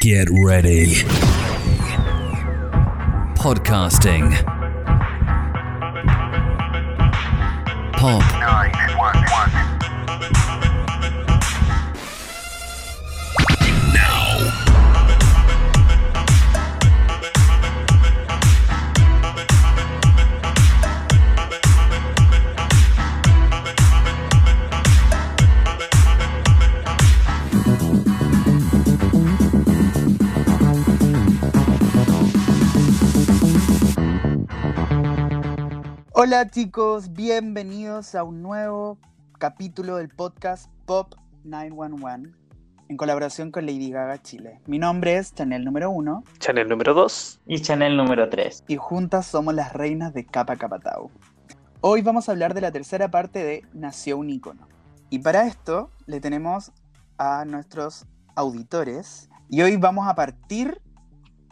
Get ready. Podcasting. Pop. Nine, one, one. Hola chicos, bienvenidos a un nuevo capítulo del podcast Pop 911 en colaboración con Lady Gaga Chile. Mi nombre es Chanel número 1 Chanel número 2. Y Chanel número 3. y juntas somos las reinas de Capa Capatau. Hoy vamos a hablar de la tercera parte de Nació un ícono. Y para esto le tenemos a nuestros auditores y hoy vamos a partir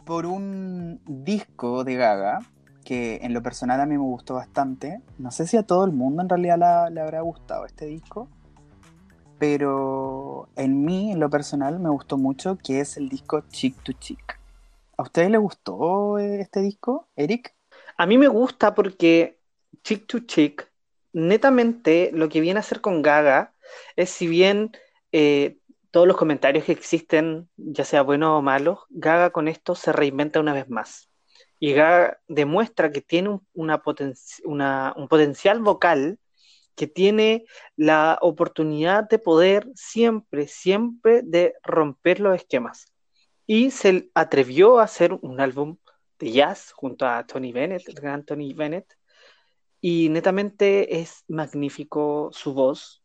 por un disco de Gaga que en lo personal a mí me gustó bastante. No sé si a todo el mundo en realidad le habrá gustado este disco, pero en mí, en lo personal, me gustó mucho, que es el disco Chick to Chick. ¿A ustedes les gustó eh, este disco, Eric? A mí me gusta porque Chick to Chick, netamente lo que viene a hacer con Gaga es si bien eh, todos los comentarios que existen, ya sea buenos o malos, Gaga con esto se reinventa una vez más. Y Gaga demuestra que tiene un, poten- un potencial vocal, que tiene la oportunidad de poder siempre, siempre de romper los esquemas. Y se atrevió a hacer un álbum de jazz junto a Tony Bennett, el gran Tony Bennett, y netamente es magnífico su voz.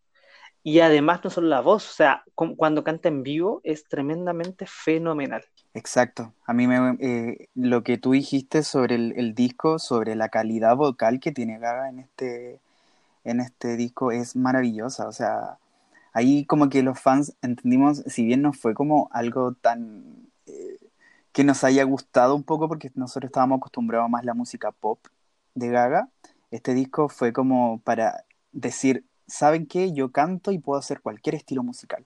Y además no solo la voz, o sea, cu- cuando canta en vivo es tremendamente fenomenal. Exacto. A mí me, eh, lo que tú dijiste sobre el, disco, sobre la calidad vocal que tiene Gaga en este, en este disco es maravillosa. O sea, ahí como que los fans entendimos, si bien no fue como algo tan eh, que nos haya gustado un poco, porque nosotros estábamos acostumbrados más a la música pop de Gaga, este disco fue como para decir, ¿saben qué? Yo canto y puedo hacer cualquier estilo musical.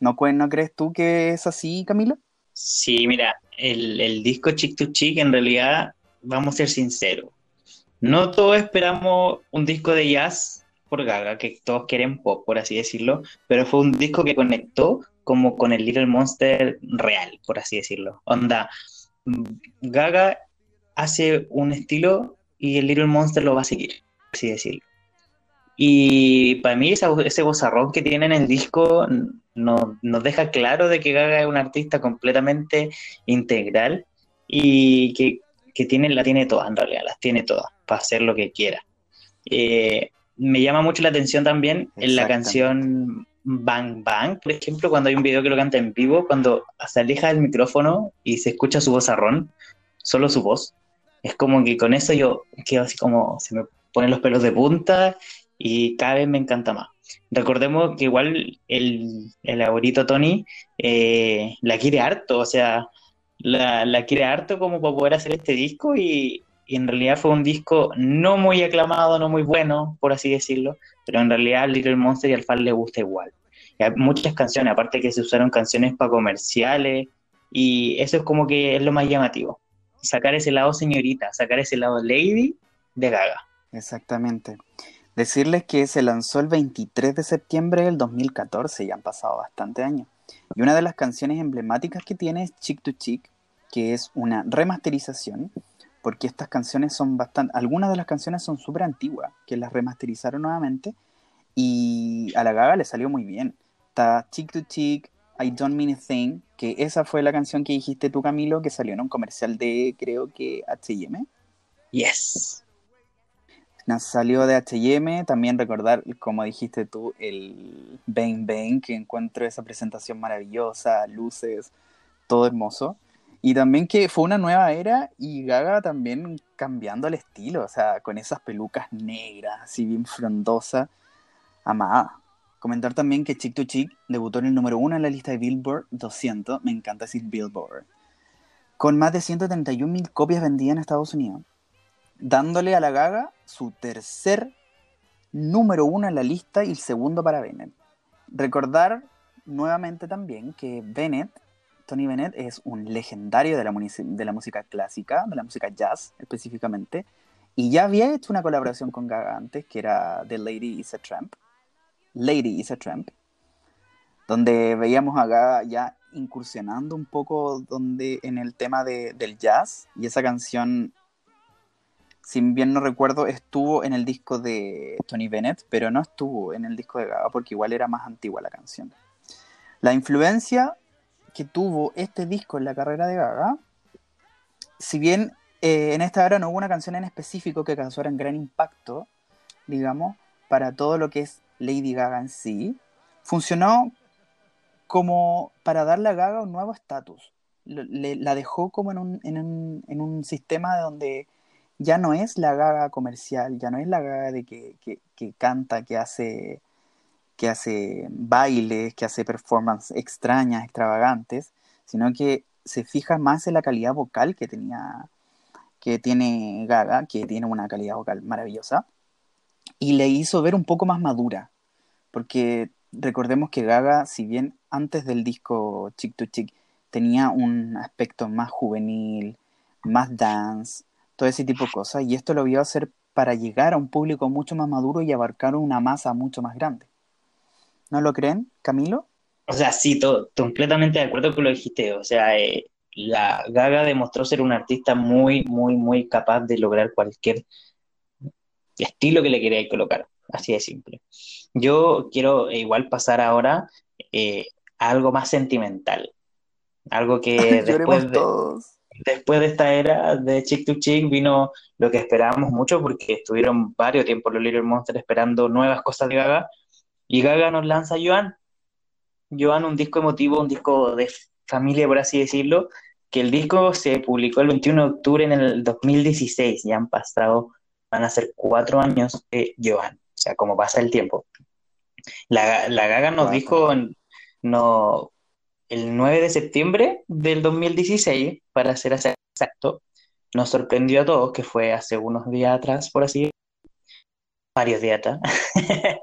¿No, ¿No crees tú que es así, Camilo? Sí, mira, el, el disco Chick to Chick en realidad, vamos a ser sinceros, no todos esperamos un disco de jazz por Gaga, que todos quieren pop, por así decirlo, pero fue un disco que conectó como con el Little Monster real, por así decirlo. Onda, mm, Gaga hace un estilo y el Little Monster lo va a seguir, por así decirlo. Y para mí esa- ese bozarrón que tiene en el disco no- nos deja claro de que Gaga es un artista completamente integral y que, que tiene, la tiene toda, en realidad, las tiene todas para hacer lo que quiera. Eh, me llama mucho la atención también en la canción Bang Bang, por ejemplo, cuando hay un video que lo canta en vivo, cuando se aleja del micrófono y se escucha su vozarrón, solo su voz. Es como que con eso yo quedo así como, se me ponen los pelos de punta y cada vez me encanta más. Recordemos que igual el, el abuelito Tony eh, la quiere harto, o sea, la, la quiere harto como para poder hacer este disco y, y en realidad fue un disco no muy aclamado, no muy bueno, por así decirlo, pero en realidad al Little Monster y al fan le gusta igual. Y hay muchas canciones, aparte que se usaron canciones para comerciales y eso es como que es lo más llamativo. Sacar ese lado señorita, sacar ese lado lady de Gaga. Exactamente. Decirles que se lanzó el 23 de septiembre del 2014, ya han pasado bastante años. Y una de las canciones emblemáticas que tiene es Chick to Chick, que es una remasterización, porque estas canciones son bastante, algunas de las canciones son súper antiguas, que las remasterizaron nuevamente, y a la Gaga le salió muy bien. Está Chick to Chick, I Don't Mean a Thing, que esa fue la canción que dijiste tú, Camilo, que salió en un comercial de, creo que, H&M. Yes. Nos salió de HM, también recordar, como dijiste tú, el Bang Bang, que encuentro esa presentación maravillosa, luces, todo hermoso. Y también que fue una nueva era y Gaga también cambiando el estilo, o sea, con esas pelucas negras, así bien frondosas, amada. Comentar también que Chick to Chick debutó en el número uno en la lista de Billboard 200, me encanta decir Billboard, con más de 131 mil copias vendidas en Estados Unidos dándole a la Gaga su tercer número uno en la lista y el segundo para Bennett. Recordar nuevamente también que Bennett Tony Bennett es un legendario de la, de la música clásica, de la música jazz específicamente, y ya había hecho una colaboración con Gaga antes, que era The Lady is a Tramp, Lady is a Tramp, donde veíamos a Gaga ya incursionando un poco donde, en el tema de- del jazz, y esa canción, si bien no recuerdo, estuvo en el disco de Tony Bennett, pero no estuvo en el disco de Gaga, porque igual era más antigua la canción. La influencia que tuvo este disco en la carrera de Gaga, si bien eh, en esta era no hubo una canción en específico que causara un gran impacto, digamos, para todo lo que es Lady Gaga en sí, funcionó como para darle a Gaga un nuevo estatus. La dejó como en un, en, un, en un sistema donde ya no es la Gaga comercial, ya no es la Gaga de que, que, que canta, que hace que hace bailes, que hace performances extrañas, extravagantes, sino que se fija más en la calidad vocal que tenía, que tiene Gaga, que tiene una calidad vocal maravillosa, y le hizo ver un poco más madura, porque recordemos que Gaga, si bien antes del disco Chick to Chick tenía un aspecto más juvenil, más dance, todo ese tipo de cosas, y esto lo vio hacer para llegar a un público mucho más maduro y abarcar una masa mucho más grande. ¿No lo creen, Camilo? O sea, sí, to- completamente de acuerdo con lo que dijiste. O sea, eh, la Gaga demostró ser una artista muy, muy, muy capaz de lograr cualquier estilo que le quería colocar. Así de simple. Yo quiero eh, igual pasar ahora eh, a algo más sentimental. Algo que después de, todos. Después de esta era de Chick to Chick vino lo que esperábamos mucho porque estuvieron varios tiempos los Little Monsters esperando nuevas cosas de Gaga y Gaga nos lanza Joan. Joan, un disco emotivo, un disco de familia, por así decirlo, que el disco se publicó el 21 de octubre en el 2016, ya han pasado, van a ser cuatro años de Joan, o sea, como pasa el tiempo. La, la Gaga nos dijo no, el 9 de septiembre del 2016, para ser exacto, nos sorprendió a todos, que fue hace unos días atrás, por así varios días atrás,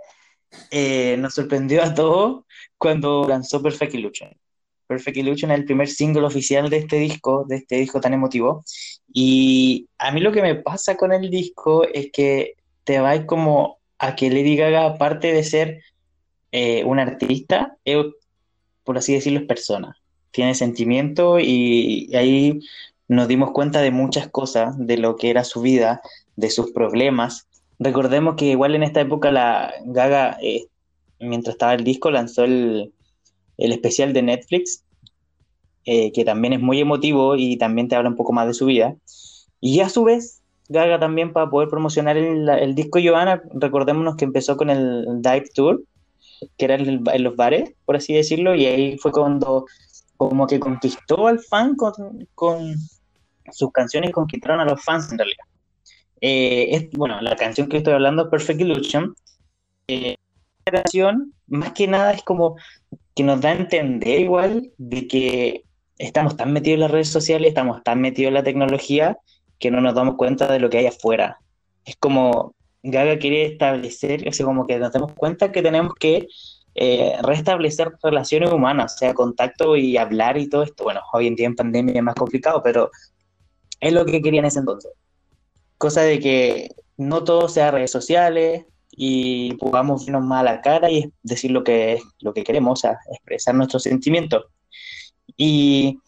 eh, nos sorprendió a todos cuando lanzó Perfect Illusion. Perfect Illusion es el primer single oficial de este disco, de este disco tan emotivo. Y a mí lo que me pasa con el disco es que te va como a que Lady Gaga, aparte de ser eh, un artista, es, por así decirlo, es persona. Tiene sentimiento y, ahí nos dimos cuenta de muchas cosas, de lo que era su vida, de sus problemas. Recordemos que igual en esta época la Gaga, eh, mientras estaba el disco, lanzó el, el especial de Netflix, eh, que también es muy emotivo y también te habla un poco más de su vida. Y a su vez, Gaga también para poder promocionar el, disco Johanna, recordémonos que empezó con el Dive Tour, que era en, en los bares, por así decirlo, y ahí fue cuando como que conquistó al fan con, con sus canciones, conquistaron a los fans en realidad. Eh, es, bueno, la canción que estoy hablando, Perfect Illusion, eh, esta canción más que nada es como que nos da a entender igual de que estamos tan metidos en las redes sociales, estamos tan metidos en la tecnología que no nos damos cuenta de lo que hay afuera. Es como Gaga quiere establecer, o como que nos damos cuenta que tenemos que eh, restablecer relaciones humanas, o sea, contacto y hablar y todo esto. Bueno, hoy en día en pandemia es más complicado, pero es lo que quería en ese entonces. Cosa de que no todo sea redes sociales y podamos vernos más a la cara y decir lo que, lo que queremos, o sea, expresar nuestros sentimientos. Y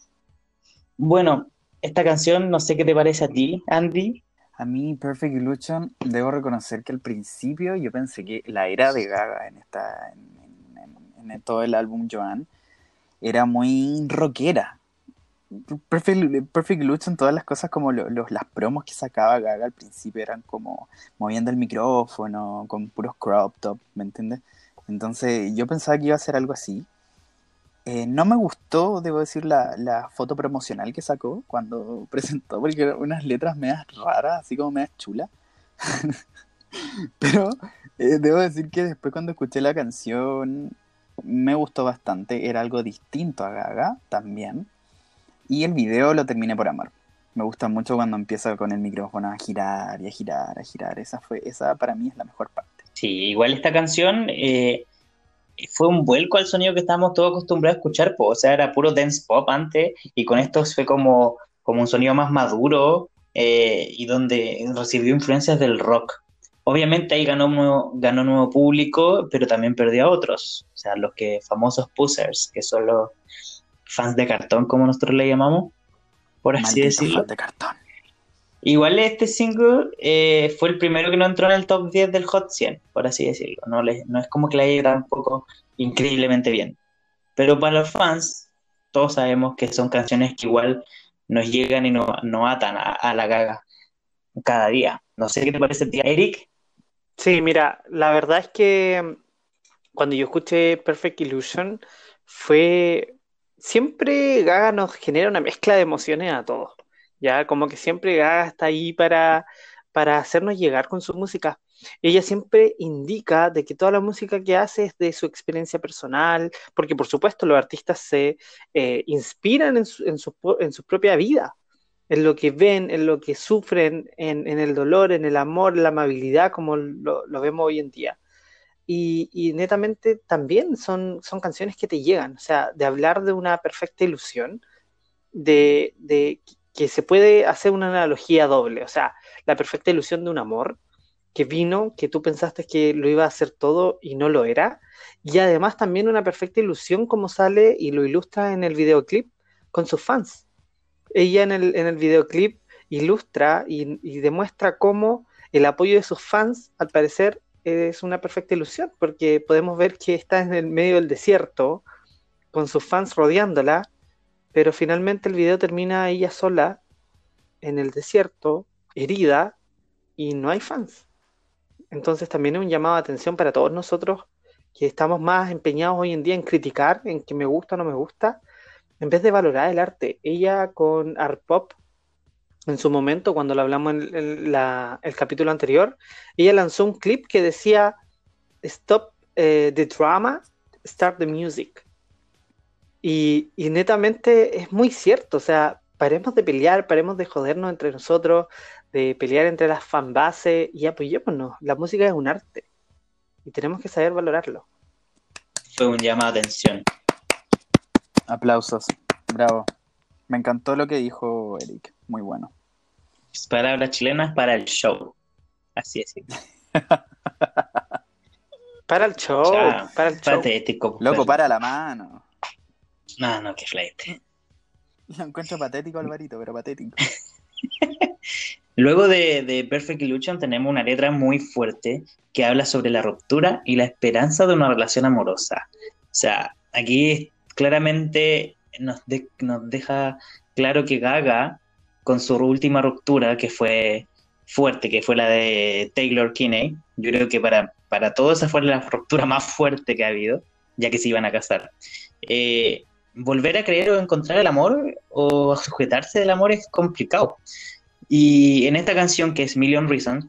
bueno, esta canción, no sé qué te parece a ti, Andy. A mí, Perfect Illusion, debo reconocer que al principio yo pensé que la era de Gaga en, esta, en, todo el álbum Joan era muy rockera. Perfect, Perfect Illusion, todas las cosas como lo- los, las promos que sacaba Gaga al principio eran como moviendo el micrófono, con puros crop top, ¿me entiendes? Entonces yo pensaba que iba a ser algo así. Eh, no me gustó, debo decir, la, la foto promocional que sacó cuando presentó, porque eran unas letras medias raras, así como medias chulas. Pero eh, debo decir que después cuando escuché la canción me gustó bastante, era algo distinto a Gaga también. Y el video lo terminé por amar. Me gusta mucho cuando empieza con el micrófono a girar y a girar, a girar. Esa fue, esa para mí es la mejor parte. Sí, igual esta canción, eh, fue un vuelco al sonido que estábamos todos acostumbrados a escuchar, o sea, era puro dance pop antes, y con esto fue como, como un sonido más maduro eh, y donde recibió influencias del rock. Obviamente ahí ganó nuevo, ganó nuevo público, pero también perdió a otros, o sea, los que famosos pussers, que son los fans de cartón, como nosotros le llamamos, por así Maldito decirlo. de cartón. Igual este single eh, fue el primero que no entró en el top 10 del Hot 100, por así decirlo. No, no es como que le haya ido tampoco increíblemente bien. Pero para los fans, todos sabemos que son canciones que igual nos llegan y nos, nos atan a, a la gaga cada día. No sé qué te parece, tía Eric. Sí, mira, la verdad es que mm, cuando yo escuché Perfect Illusion, fue siempre Gaga nos genera una mezcla de emociones a todos. Ya, como que siempre Gaga está ahí para, para hacernos llegar con su música. Ella siempre indica de que toda la música que hace es de su experiencia personal, porque por supuesto los artistas se eh, inspiran en su, en su, en su propia vida en lo que ven, en lo que sufren, en, el dolor, en el amor, la amabilidad, como lo, vemos hoy en día. Y, netamente también son, son canciones que te llegan, o sea, de hablar de una perfecta ilusión, de que se puede hacer una analogía doble, o sea, la perfecta ilusión de un amor que vino, que tú pensaste que lo iba a hacer todo y no lo era, y además también una perfecta ilusión como sale y lo ilustra en el videoclip con sus fans. Ella en el, en el videoclip ilustra y, y, demuestra cómo el apoyo de sus fans, al parecer, es una perfecta ilusión, porque podemos ver que está en el medio del desierto, con sus fans rodeándola, pero finalmente el video termina ella sola, en el desierto, herida, y no hay fans. Entonces también es un llamado de atención para todos nosotros que estamos más empeñados hoy en día en criticar, en que me gusta o no me gusta, en vez de valorar el arte. Ella con Art Pop, en su momento, cuando lo hablamos en, el capítulo anterior, ella lanzó un clip que decía, Stop eh, the drama, start the music. Y, y, netamente es muy cierto, o sea, paremos de pelear, paremos de jodernos entre nosotros, de pelear entre las fanbases y apoyémonos. La música es un arte y tenemos que saber valorarlo. Fue un llamado de atención. Aplausos. Bravo. Me encantó lo que dijo Eric. Muy bueno. Palabras chilenas para el show. Así es. para el show. Para el show. patético. Loco, para la mano. No, no, qué flight. Lo encuentro patético, Alvarito, pero patético. Luego de, de, Perfect Illusion tenemos una letra muy fuerte que habla sobre la ruptura y la esperanza de una relación amorosa. O sea, aquí claramente nos, de, nos deja claro que Gaga, con su última ruptura, que fue fuerte, que fue la de Taylor Kinney, yo creo que para, para todos esa fue la ruptura más fuerte que ha habido, ya que se iban a casar. Eh, volver a creer o encontrar el amor o sujetarse del amor es complicado. Y en esta canción, que es Million Reasons,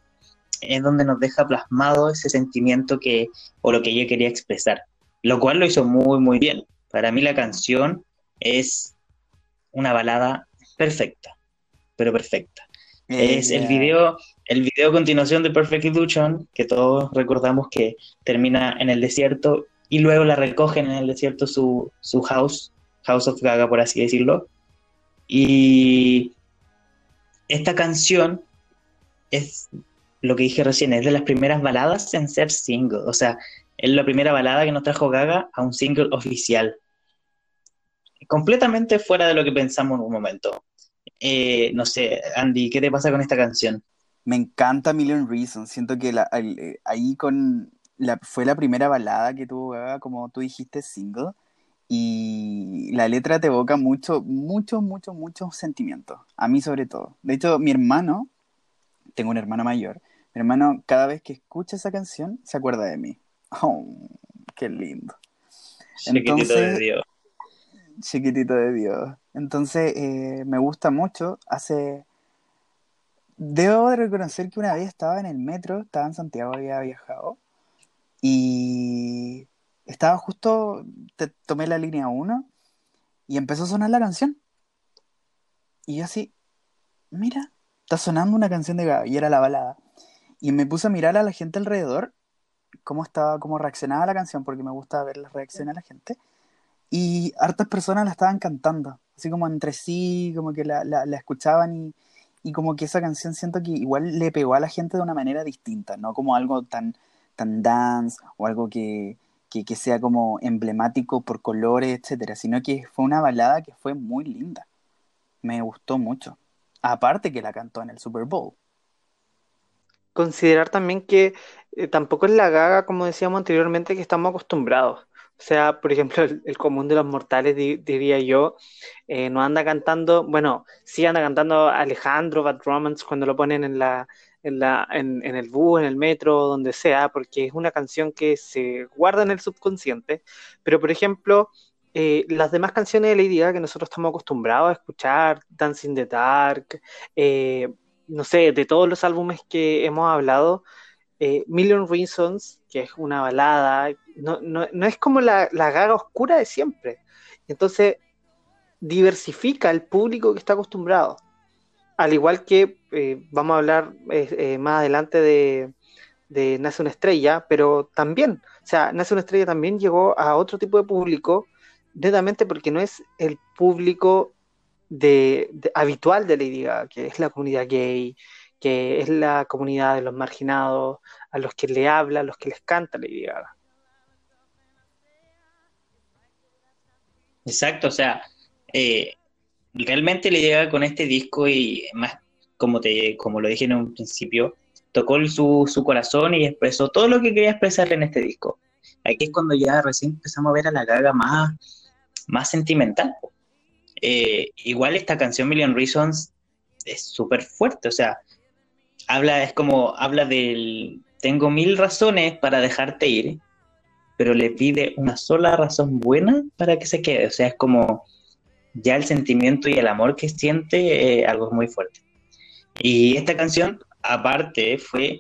es donde nos deja plasmado ese sentimiento que, o lo que ella quería expresar, lo cual lo hizo muy, muy bien. Para mí la canción es una balada perfecta, pero perfecta. Eh, es el video, el video a continuación de Perfect Illusion, que todos recordamos que termina en el desierto y luego la recogen en el desierto su, su house, House of Gaga, por así decirlo. Y esta canción es lo que dije recién, es de las primeras baladas en ser single. O sea, es la primera balada que nos trajo Gaga a un single oficial. Completamente fuera de lo que pensamos en un momento. Eh, no sé, Andy, ¿qué te pasa con esta canción? Me encanta Million Reasons. Siento que el, ahí con fue la primera balada que tuvo Gaga, como tú dijiste, single. Y la letra te evoca mucho, mucho, mucho, mucho sentimientos. A mí sobre todo. De hecho, mi hermano, tengo un hermano mayor, mi hermano cada vez que escucha esa canción se acuerda de mí. Oh, qué lindo. Chiquitito Entonces, de Dios. Chiquitito de Dios. Entonces, eh, me gusta mucho. Hace... Debo de reconocer que una vez estaba en el metro, estaba en Santiago, había viajado, y estaba justo, te, tomé la línea 1 y empezó a sonar la canción. Y yo así, mira, está sonando una canción de Gaga y era la balada. Y me puse a mirar a la gente alrededor cómo estaba, cómo reaccionaba la canción, porque me gusta ver las reacciones de la gente. Y hartas personas la estaban cantando, así como entre sí, como que la, la, la escuchaban y, y como que esa canción siento que igual le pegó a la gente de una manera distinta, no como algo tan, tan dance o algo que, que, sea como emblemático por colores, etcétera, sino que fue una balada que fue muy linda. Me gustó mucho. Aparte que la cantó en el Super Bowl. Considerar también que eh, tampoco es la gaga, como decíamos anteriormente, que estamos acostumbrados. O sea, por ejemplo, el, común de los mortales, di- diría yo, eh, no anda cantando, bueno, sí anda cantando Alejandro, Bad Romance cuando lo ponen en la, en la, en, en el bus, en el metro, donde sea, porque es una canción que se guarda en el subconsciente. Pero, por ejemplo, eh, las demás canciones de Lady Gaga que nosotros estamos acostumbrados a escuchar, Dancing in the Dark, eh, no sé, de todos los álbumes que hemos hablado, eh, Million Reasons, que es una balada, no, no, no es como la, la gaga oscura de siempre. Entonces, diversifica el público que está acostumbrado. Al igual que eh, vamos a hablar eh, eh, más adelante de, Nace una estrella, pero también, o sea, Nace una estrella también llegó a otro tipo de público, netamente porque no es el público de, de- habitual de Lady Gaga, que es la comunidad gay, que es la comunidad de los marginados, a los que le habla, a los que les canta Lady Gaga. Exacto, o sea, eh, realmente le llega con este disco y más, como te, como lo dije en un principio, tocó su, su corazón y expresó todo lo que quería expresar en este disco. Aquí es cuando ya recién empezamos a ver a la Gaga más, más sentimental. Eh, igual esta canción Million Reasons es súper fuerte, o sea, habla, es como, habla del, tengo mil razones para dejarte ir, pero le pide una sola razón buena para que se quede. O sea, es como ya el sentimiento y el amor que siente, eh, algo muy fuerte. Y esta canción, aparte, fue,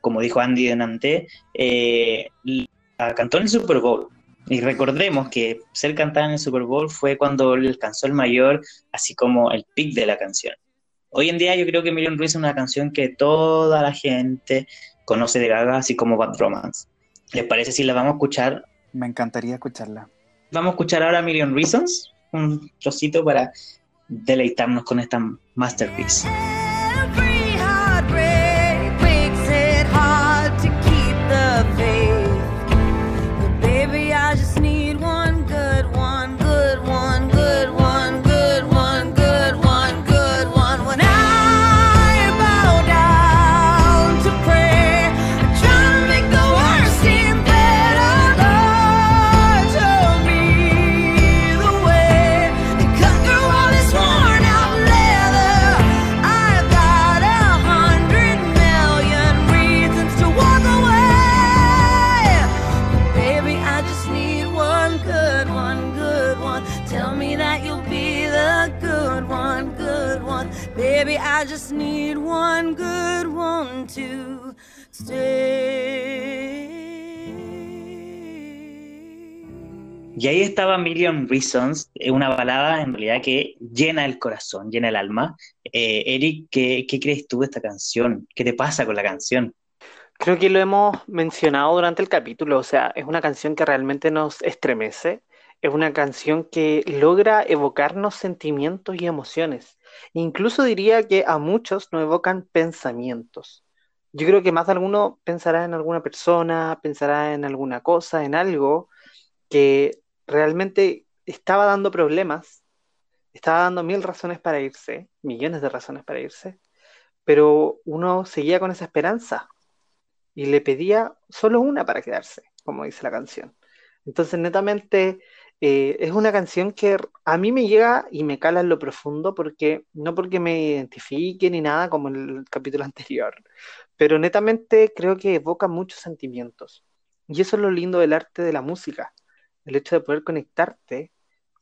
como dijo Andy delante, eh, la cantó en el Super Bowl. Y recordemos que ser cantada en el Super Bowl fue cuando le alcanzó el mayor, así como el pic de la canción. Hoy en día yo creo que Million Reasons es una canción que toda la gente conoce de Gaga, así como Bad Romance. ¿Les parece si la vamos a escuchar? Me encantaría escucharla. Vamos a escuchar ahora Million Reasons, un trocito para deleitarnos con esta masterpiece. Estaba Million Reasons, eh, una balada en realidad que llena el corazón, llena el alma. Eh, Eric, ¿qué, qué crees tú de esta canción? ¿Qué te pasa con la canción? Creo que lo hemos mencionado durante el capítulo, o sea, es una canción que realmente nos estremece, es una canción que logra evocarnos sentimientos y emociones. Incluso diría que a muchos nos evocan pensamientos. Yo creo que más de alguno pensará en alguna persona, pensará en alguna cosa, en algo que realmente estaba dando problemas, estaba dando mil razones para irse, millones de razones para irse, pero uno seguía con esa esperanza y le pedía solo una para quedarse, como dice la canción. Entonces, netamente, eh, es una canción que a mí me llega y me cala en lo profundo, porque no porque me identifique ni nada como en el capítulo anterior, pero netamente creo que evoca muchos sentimientos. Y eso es lo lindo del arte de la música, el hecho de poder conectarte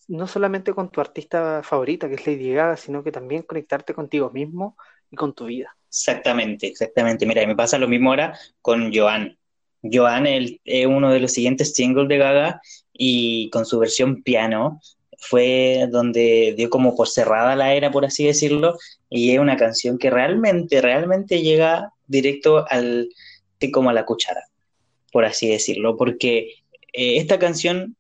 no solamente con tu artista favorita, que es Lady Gaga, sino que también conectarte contigo mismo y con tu vida. Exactamente, exactamente. Mira, me pasa lo mismo ahora con Joan. Joan es uno de los siguientes singles de Gaga y con su versión piano fue donde dio como por cerrada la era, por así decirlo, y es una canción que realmente, realmente llega directo al, como a la cuchara. por así decirlo, porque eh, esta canción,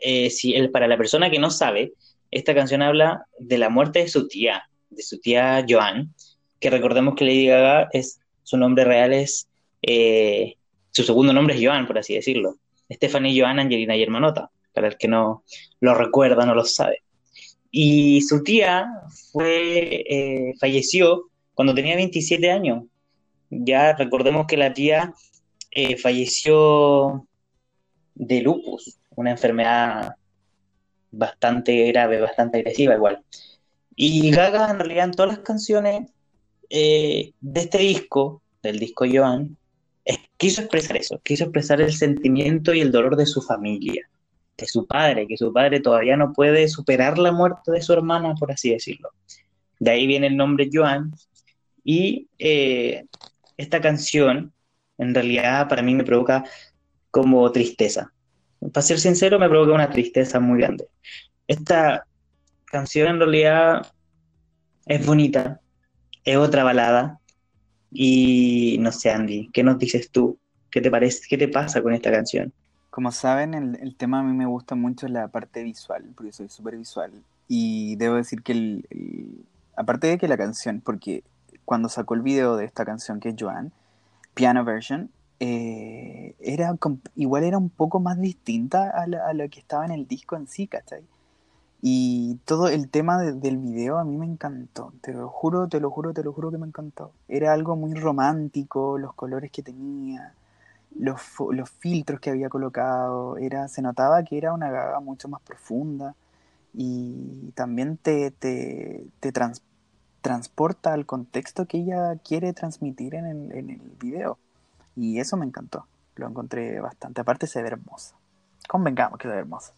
eh, si el- para la persona que no sabe, esta canción habla de la muerte de su tía, de su tía Joan, que recordemos que Lady Gaga es, su nombre real es, eh, su segundo nombre es Joan, por así decirlo. Stephanie Joan Angelina Germanota, para el que no lo recuerda, no lo sabe. Y su tía fue, eh, falleció cuando tenía 27 años. Ya recordemos que la tía eh, falleció de lupus, una enfermedad bastante grave, bastante agresiva igual. Y Gaga en realidad en todas las canciones eh, de este disco, del disco Joan, quiso expresar eso, quiso expresar el sentimiento y el dolor de su familia, de su padre, que su padre todavía no puede superar la muerte de su hermana, por así decirlo. De ahí viene el nombre Joan. Y eh, esta canción, en realidad, para mí me provoca como tristeza. Para ser sincero, me provoca una tristeza muy grande. Esta canción en realidad es bonita, es otra balada. Y no sé, Andy, ¿qué nos dices tú? ¿Qué te parece? ¿Qué te pasa con esta canción? Como saben, el, tema a mí me gusta mucho la parte visual, porque soy súper visual. Y debo decir que, aparte de que la canción, porque cuando sacó el video de esta canción que es Joan, piano version, eh, era igual era un poco más distinta a, lo que estaba en el disco en sí, ¿cachai? Y todo el tema de- del video a mí me encantó, te lo juro, te lo juro, te lo juro que me encantó. Era algo muy romántico, los colores que tenía los, filtros que había colocado, era, se notaba que era una gaga mucho más profunda y también te, te, te trans- transporta al contexto que ella quiere transmitir en el video. Y eso me encantó, lo encontré bastante. Aparte se ve hermosa. Convengamos que se ve hermosa.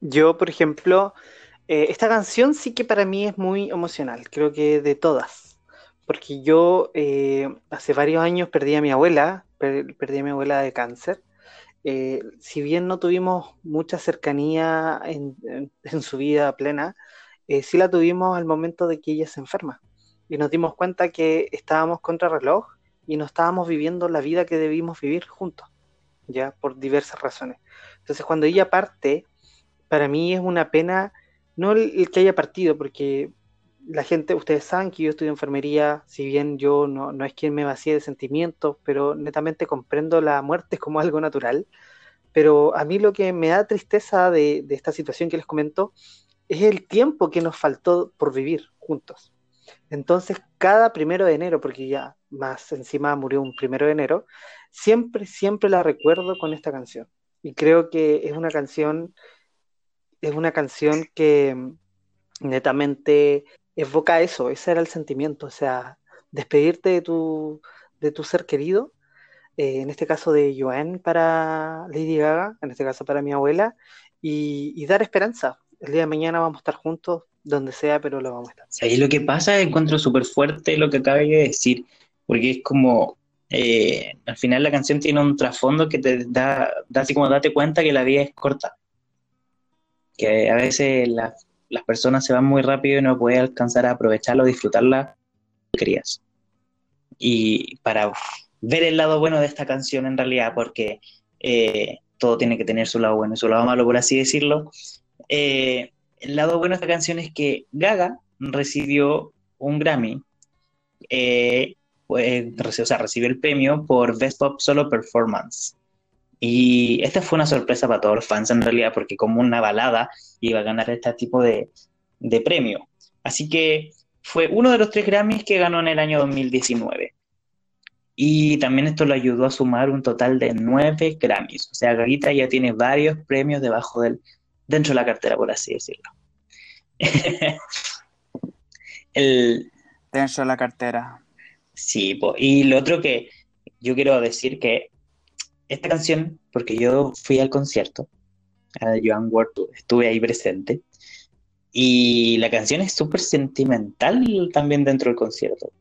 Yo, por ejemplo, eh, esta canción sí que para mí es muy emocional, creo que de todas, porque yo eh, hace varios años perdí a mi abuela, per- perdí a mi abuela de cáncer. Eh, si bien no tuvimos mucha cercanía en, en- su vida plena, sí la tuvimos al momento de que ella se enferma y nos dimos cuenta que estábamos contra reloj y no estábamos viviendo la vida que debimos vivir juntos, ya por diversas razones. Entonces, cuando ella parte, para mí es una pena, no el, que haya partido, porque la gente, ustedes saben que yo estudio enfermería, si bien yo no, no es quien me vacíe de sentimientos, pero netamente comprendo la muerte como algo natural. Pero a mí lo que me da tristeza de, de esta situación que les comento es el tiempo que nos faltó por vivir juntos. Entonces, cada primero de enero, porque ya más encima murió un primero de enero, siempre, siempre la recuerdo con esta canción. Y creo que es una canción es una canción que mm, netamente evoca eso, ese era el sentimiento, o sea, despedirte de tu, de tu ser querido, eh, en este caso de Joan para Lady Gaga, en este caso para mi abuela, y, y dar esperanza. El día de mañana vamos a estar juntos, donde sea, pero lo vamos a estar. Ahí lo que pasa, encuentro súper fuerte lo que acabas de decir, porque es como, eh, al final la canción tiene un trasfondo que te da, da así como date cuenta que la vida es corta, que a veces la- las personas se van muy rápido y no puedes alcanzar a aprovecharla o disfrutarla que querías. Y para ver el lado bueno de esta canción en realidad, porque eh, todo tiene que tener su lado bueno y su lado malo, por así decirlo, eh, el lado bueno de esta canción es que Gaga recibió un Grammy, eh, pues, o sea, recibió el premio por Best Pop Solo Performance. Y esta fue una sorpresa para todos los fans en realidad, porque como una balada iba a ganar este tipo de, de premio. Así que fue uno de los tres Grammys que ganó en el año 2019. Y también esto lo ayudó a sumar un total de nueve Grammys. O sea, Gaguita ya tiene varios premios debajo del, dentro de la cartera, por así decirlo. El, Dentro de la cartera. sí, po. y lo otro que yo quiero decir que esta canción, porque yo fui al concierto, a Joan Tour, estuve ahí presente, y la canción es súper sentimental también dentro del concierto.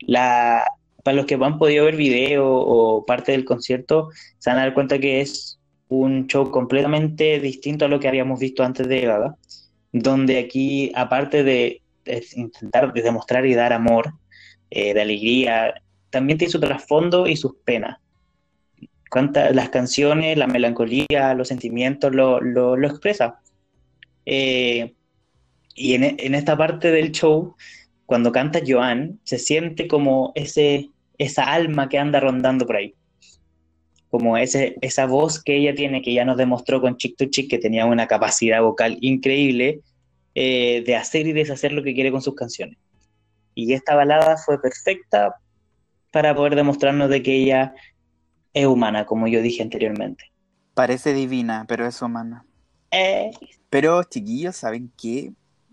La, para los que han podido ver video o parte del concierto, se van a dar cuenta que es un show completamente distinto a lo que habíamos visto antes de Gaga, donde aquí, aparte de, intentar de demostrar y dar amor, eh, de alegría, también tiene su trasfondo y sus penas. cuántas las canciones, la melancolía, los sentimientos lo, lo, lo expresa. Eh, y en, en, esta parte del show, cuando canta Joan, se siente como ese, esa alma que anda rondando por ahí. Como ese, esa voz que ella tiene, que ya nos demostró con Chick to Chick, que tenía una capacidad vocal increíble eh, de hacer y deshacer lo que quiere con sus canciones. Y esta balada fue perfecta para poder demostrarnos de que ella es humana, como yo dije anteriormente. Parece divina, pero es humana. Eh. Pero, chiquillos, ¿saben qué?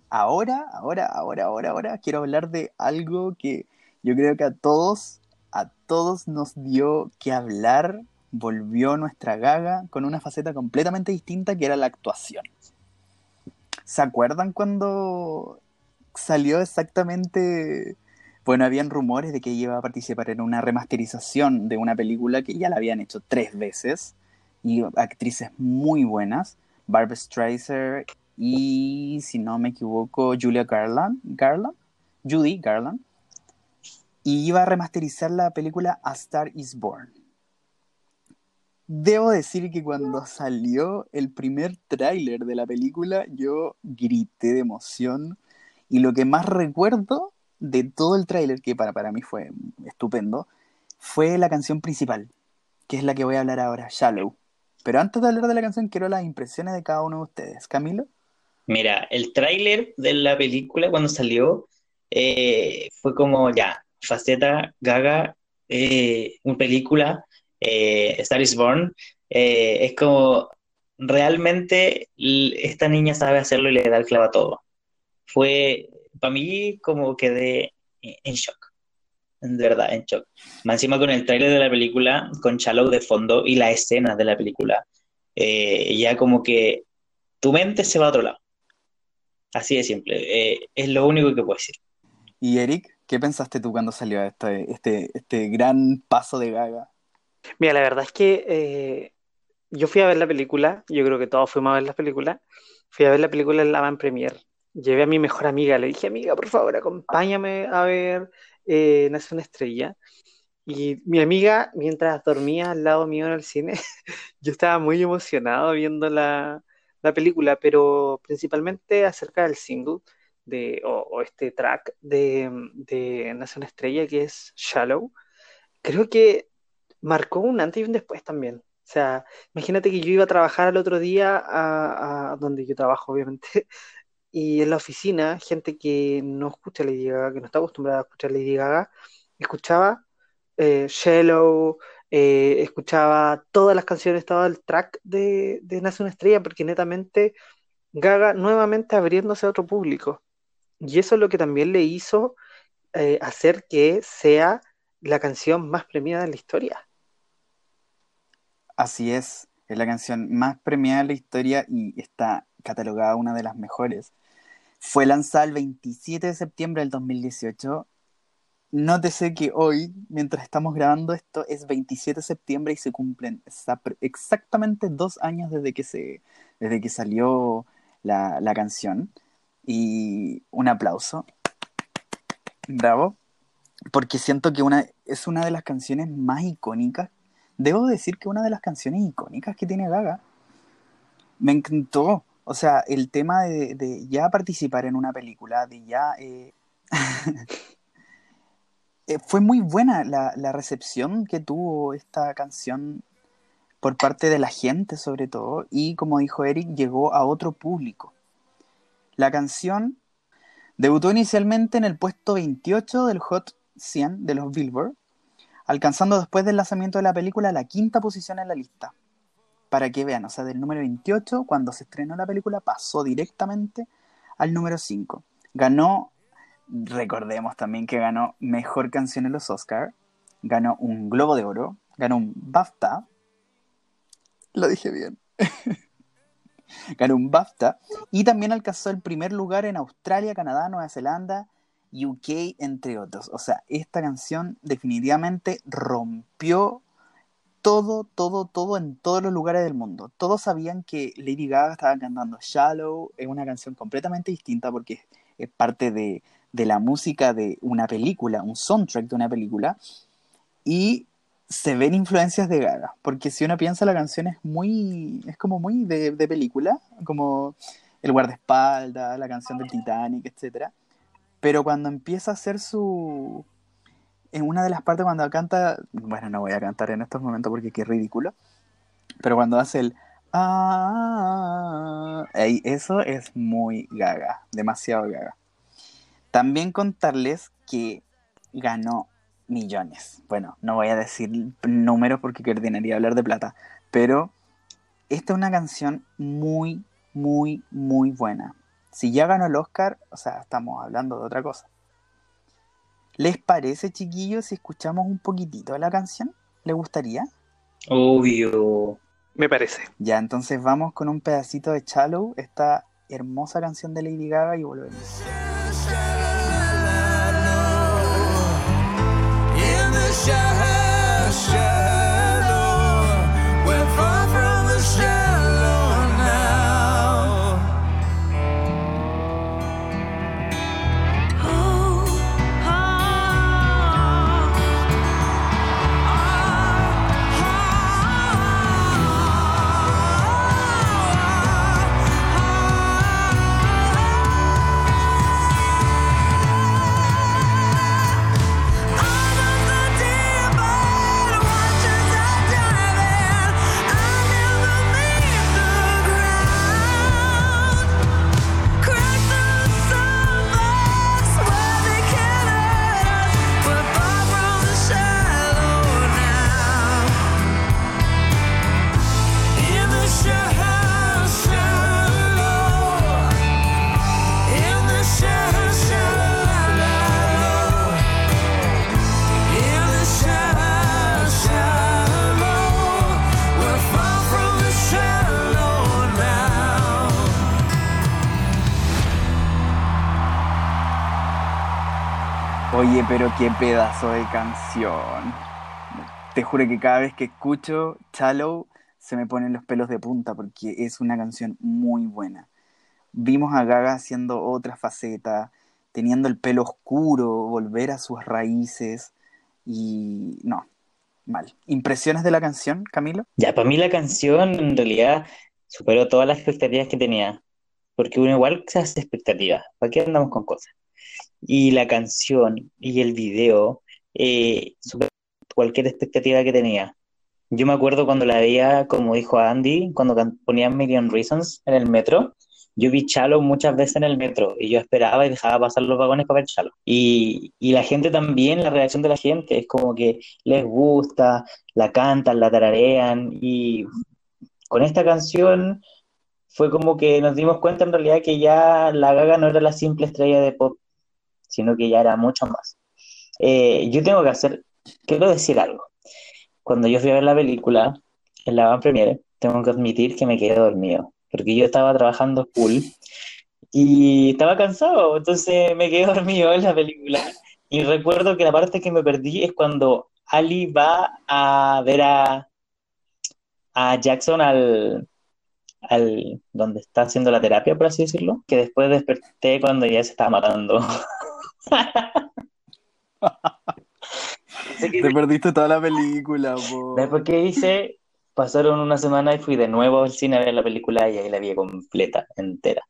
Ahora, ahora, ahora, ahora, ahora quiero hablar de algo que yo creo que a todos, a todos nos dio que hablar, volvió nuestra gaga con una faceta completamente distinta que era la actuación. ¿Se acuerdan cuando salió exactamente bueno, habían rumores de que iba a participar en una remasterización de una película que ya la habían hecho tres veces y actrices muy buenas, Barbara Streisand y, si no me equivoco, Julia Garland, Garland, Judy Garland, y iba a remasterizar la película A Star Is Born. Debo decir que cuando salió el primer tráiler de la película, yo grité de emoción y lo que más recuerdo de todo el tráiler, que para, para mí fue estupendo, fue la canción principal, que es la que voy a hablar ahora, Shallow. Pero antes de hablar de la canción, quiero las impresiones de cada uno de ustedes. Camilo. Mira, el tráiler de la película cuando salió eh, fue como ya, faceta, gaga, eh, una película, eh, Star is Born, eh, es como realmente esta niña sabe hacerlo y le da el clavo a todo. Fue para mí como quedé en shock. De verdad, en shock. Más encima con el tráiler de la película, con Shallow de fondo y la escena de la película, eh, ya como que tu mente se va a otro lado. Así de simple. Eh, es lo único que puedo decir. Y Eric, ¿qué pensaste tú cuando salió este, este, este gran paso de Gaga? Mira, la verdad es que eh, yo fui a ver la película, yo creo que todos fuimos a ver la película. Fui a ver la película en la Van Premier llevé a mi mejor amiga, le dije, amiga, por favor, acompáñame a ver eh, Nace una estrella. Y mi amiga, mientras dormía al lado mío en el cine, yo estaba muy emocionado viendo la, la película, pero principalmente acerca del single de, o, o este track de, de Nace una estrella, que es Shallow. Creo que marcó un antes y un después también. O sea, imagínate que yo iba a trabajar al otro día a, a donde yo trabajo, obviamente, y en la oficina, gente que no escucha Lady Gaga, que no está acostumbrada a escuchar Lady Gaga, escuchaba eh, Shallow, eh, escuchaba todas las canciones, todo el track de, de Nace una estrella, porque netamente Gaga nuevamente abriéndose a otro público. Y eso es lo que también le hizo eh, hacer que sea la canción más premiada en la historia. Así es, es la canción más premiada en la historia y está catalogada una de las mejores. Fue lanzada el 27 de septiembre del 2018. Nótese que hoy, mientras estamos grabando esto, es 27 de septiembre y se cumplen exactamente dos años desde que, se, desde que salió la, la canción. Y un aplauso. Bravo. Porque siento que una, es una de las canciones más icónicas. Debo decir que una de las canciones icónicas que tiene Gaga. Me encantó. O sea, el tema de, ya participar en una película, de ya... Eh, eh, fue muy buena la, la, recepción que tuvo esta canción por parte de la gente sobre todo y como dijo Eric, llegó a otro público. La canción debutó inicialmente en el puesto 28 del Hot 100 de los Billboard, alcanzando después del lanzamiento de la película la quinta posición en la lista. Para que vean, o sea, del número 28, cuando se estrenó la película, pasó directamente al número 5. Ganó, recordemos también que ganó Mejor Canción en los Oscars, ganó un Globo de Oro, ganó un BAFTA, lo dije bien, ganó un BAFTA, y también alcanzó el primer lugar en Australia, Canadá, Nueva Zelanda, UK, entre otros. O sea, esta canción definitivamente rompió todo, todo, todo en todos los lugares del mundo. Todos sabían que Lady Gaga estaba cantando Shallow, es una canción completamente distinta porque es parte de, de la música de una película, un soundtrack de una película. Y se ven influencias de Gaga, porque si uno piensa la canción es muy, es como muy de, de película, como el guardaespaldas, la canción del Titanic, etcétera. Pero cuando empieza a hacer su, en una de las partes cuando canta, bueno, no voy a cantar en estos momentos porque qué ridículo, pero cuando hace el ah, eso es muy Gaga, demasiado Gaga. También contarles que ganó millones. Bueno, no voy a decir números porque querría hablar de plata, pero esta es una canción muy, muy, muy buena. Si ya ganó el Oscar, o sea, estamos hablando de otra cosa. ¿Les parece, chiquillos, si escuchamos un poquitito de la canción? ¿Les gustaría? Obvio. Me parece. Ya, entonces vamos con un pedacito de Shallow, esta hermosa canción de Lady Gaga y volvemos. Oye, pero qué pedazo de canción. Te juro que cada vez que escucho Shallow se me ponen los pelos de punta porque es una canción muy buena. Vimos a Gaga haciendo otra faceta, teniendo el pelo oscuro, volver a sus raíces y no, mal. ¿Impresiones de la canción, Camilo? Ya, para mí la canción en realidad superó todas las expectativas que tenía. Porque uno igual se hace expectativas. ¿Para qué andamos con cosas? Y la canción y el video eh, cualquier expectativa que tenía. Yo me acuerdo cuando la veía, como dijo Andy, cuando ponían Million Reasons en el metro. Yo vi Chalo muchas veces en el metro y yo esperaba y dejaba pasar los vagones para ver Chalo. Y, y la gente también, la reacción de la gente es como que les gusta, la cantan, la tararean y con esta canción fue como que nos dimos cuenta en realidad que ya la Gaga no era la simple estrella de pop, sino que ya era mucho más. Eh, yo tengo que hacer, quiero decir algo. Cuando yo fui a ver la película en la van premiere, tengo que admitir que me quedé dormido, porque yo estaba trabajando full y estaba cansado, entonces me quedé dormido en la película. Y recuerdo que la parte que me perdí es cuando Ali va a ver a, a Jackson al, al donde está haciendo la terapia, por así decirlo, que después desperté cuando ya se estaba matando. Te perdiste toda la película, po. Después que hice, pasaron una semana y fui de nuevo al cine a ver la película y ahí la vi completa, entera.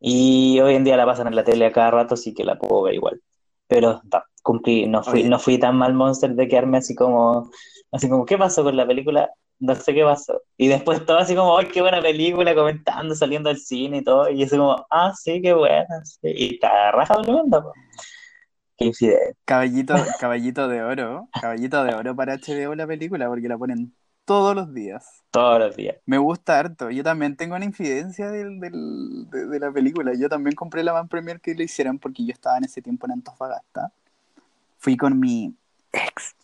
Y hoy en día la pasan en la tele a cada rato, así que la puedo ver igual. Pero cumplí, no fui, Oye. no fui tan mal monster de quedarme así como, así como, ¿qué pasó con la película? No sé qué pasó. Y después todo así como, ¡ay, qué buena película! comentando, saliendo al cine y todo. Y así como, ah, sí, qué buena. sí. Y está rajado la onda, po. Qué infidel. Caballito, caballito de oro, caballito de oro para HBO la película porque la ponen todos los días. Todos los días. Me gusta harto. Yo también tengo una infidencia del, del- de, de la película. Yo también compré la van premier que le hicieron porque yo estaba en ese tiempo en Antofagasta. Fui con mi ex.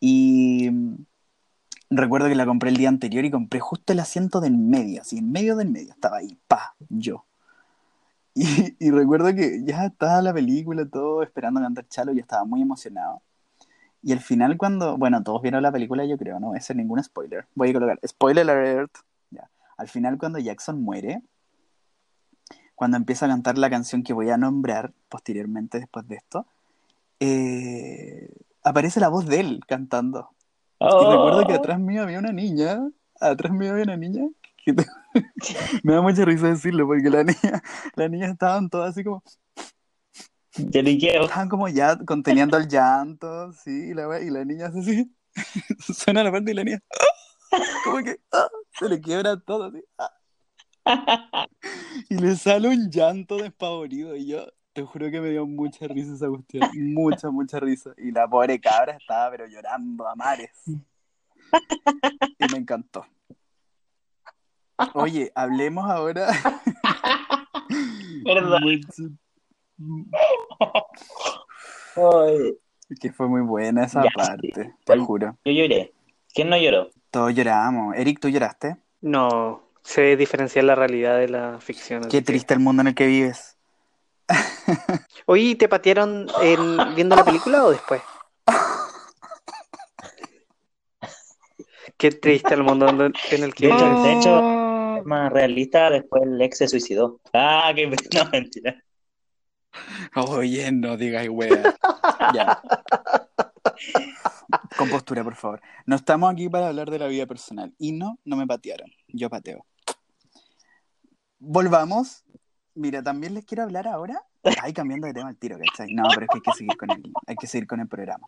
Y recuerdo que la compré el día anterior y compré justo el asiento del medio, así en medio del medio. Estaba ahí, pa, yo. Y, recuerdo que ya estaba la película, todo esperando cantar Chalo, yo estaba muy emocionado. Y al final cuando, bueno, todos vieron la película, yo creo, no voy a hacer ningún spoiler. Voy a colocar spoiler alert. Ya. Al final cuando Jackson muere, cuando empieza a cantar la canción que voy a nombrar posteriormente después de esto, eh, aparece la voz de él cantando. Y recuerdo que Oh, atrás mío había una niña, atrás mío había una niña, que te- me da mucha risa decirlo, porque la niña, las niñas estaban todas así como, lloriqueo. estaban como ya conteniendo el llanto, sí, y la, y la niña hace así, suena la parte y la niña, como que ah, se le quiebra todo así, ah, y le sale un llanto despavorido, y yo te juro que me dio mucha risa esa cuestión, mucha, mucha risa, y la pobre cabra estaba pero llorando a mares, y me encantó. Oye, hablemos ahora. Ay, Que fue muy buena esa Ya, parte, sí. te juro. Yo lloré. ¿Quién no lloró? Todos lloramos. Eric, ¿tú lloraste? No, sé diferenciar la realidad de la ficción. Qué que- triste el mundo en el que vives. Oye, ¿te patearon en- viendo la película o después? Qué triste el mundo en el que De hecho, de hecho, más realista, después el ex se suicidó. Ah, qué no, mentira. Oye, no digas wea. Ya. Con postura, por favor. No estamos aquí para hablar de la vida personal. Y no, no me patearon. Yo pateo. Volvamos. Mira, también les quiero hablar ahora. Ay, cambiando de tema al tiro, ¿cachai? No, pero es que hay que seguir con el, hay que seguir con el programa.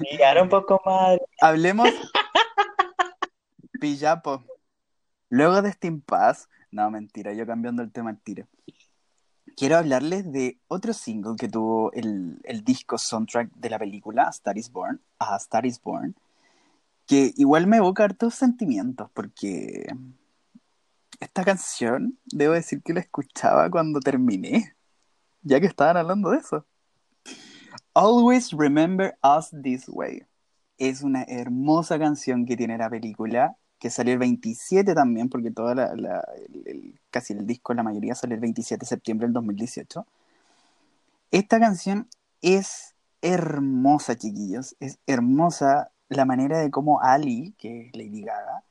Miraron un poco más. Hablemos. Pillapo. Luego de este impasse. No, mentira, yo cambiando el tema al tiro. Quiero hablarles de otro single que tuvo el, el disco soundtrack de la película, A Star is Born, A Star is Born, que igual me evoca hartos sentimientos, porque esta canción, debo decir que la escuchaba cuando terminé, ya que estaban hablando de eso. Always Remember Us This Way. Es una hermosa canción que tiene la película, que salió el 27 también, porque casi el disco, la mayoría salió el 27 de septiembre del 2018. Esta canción es hermosa, chiquillos. Es hermosa la manera de cómo Ali, que es Lady Gaga,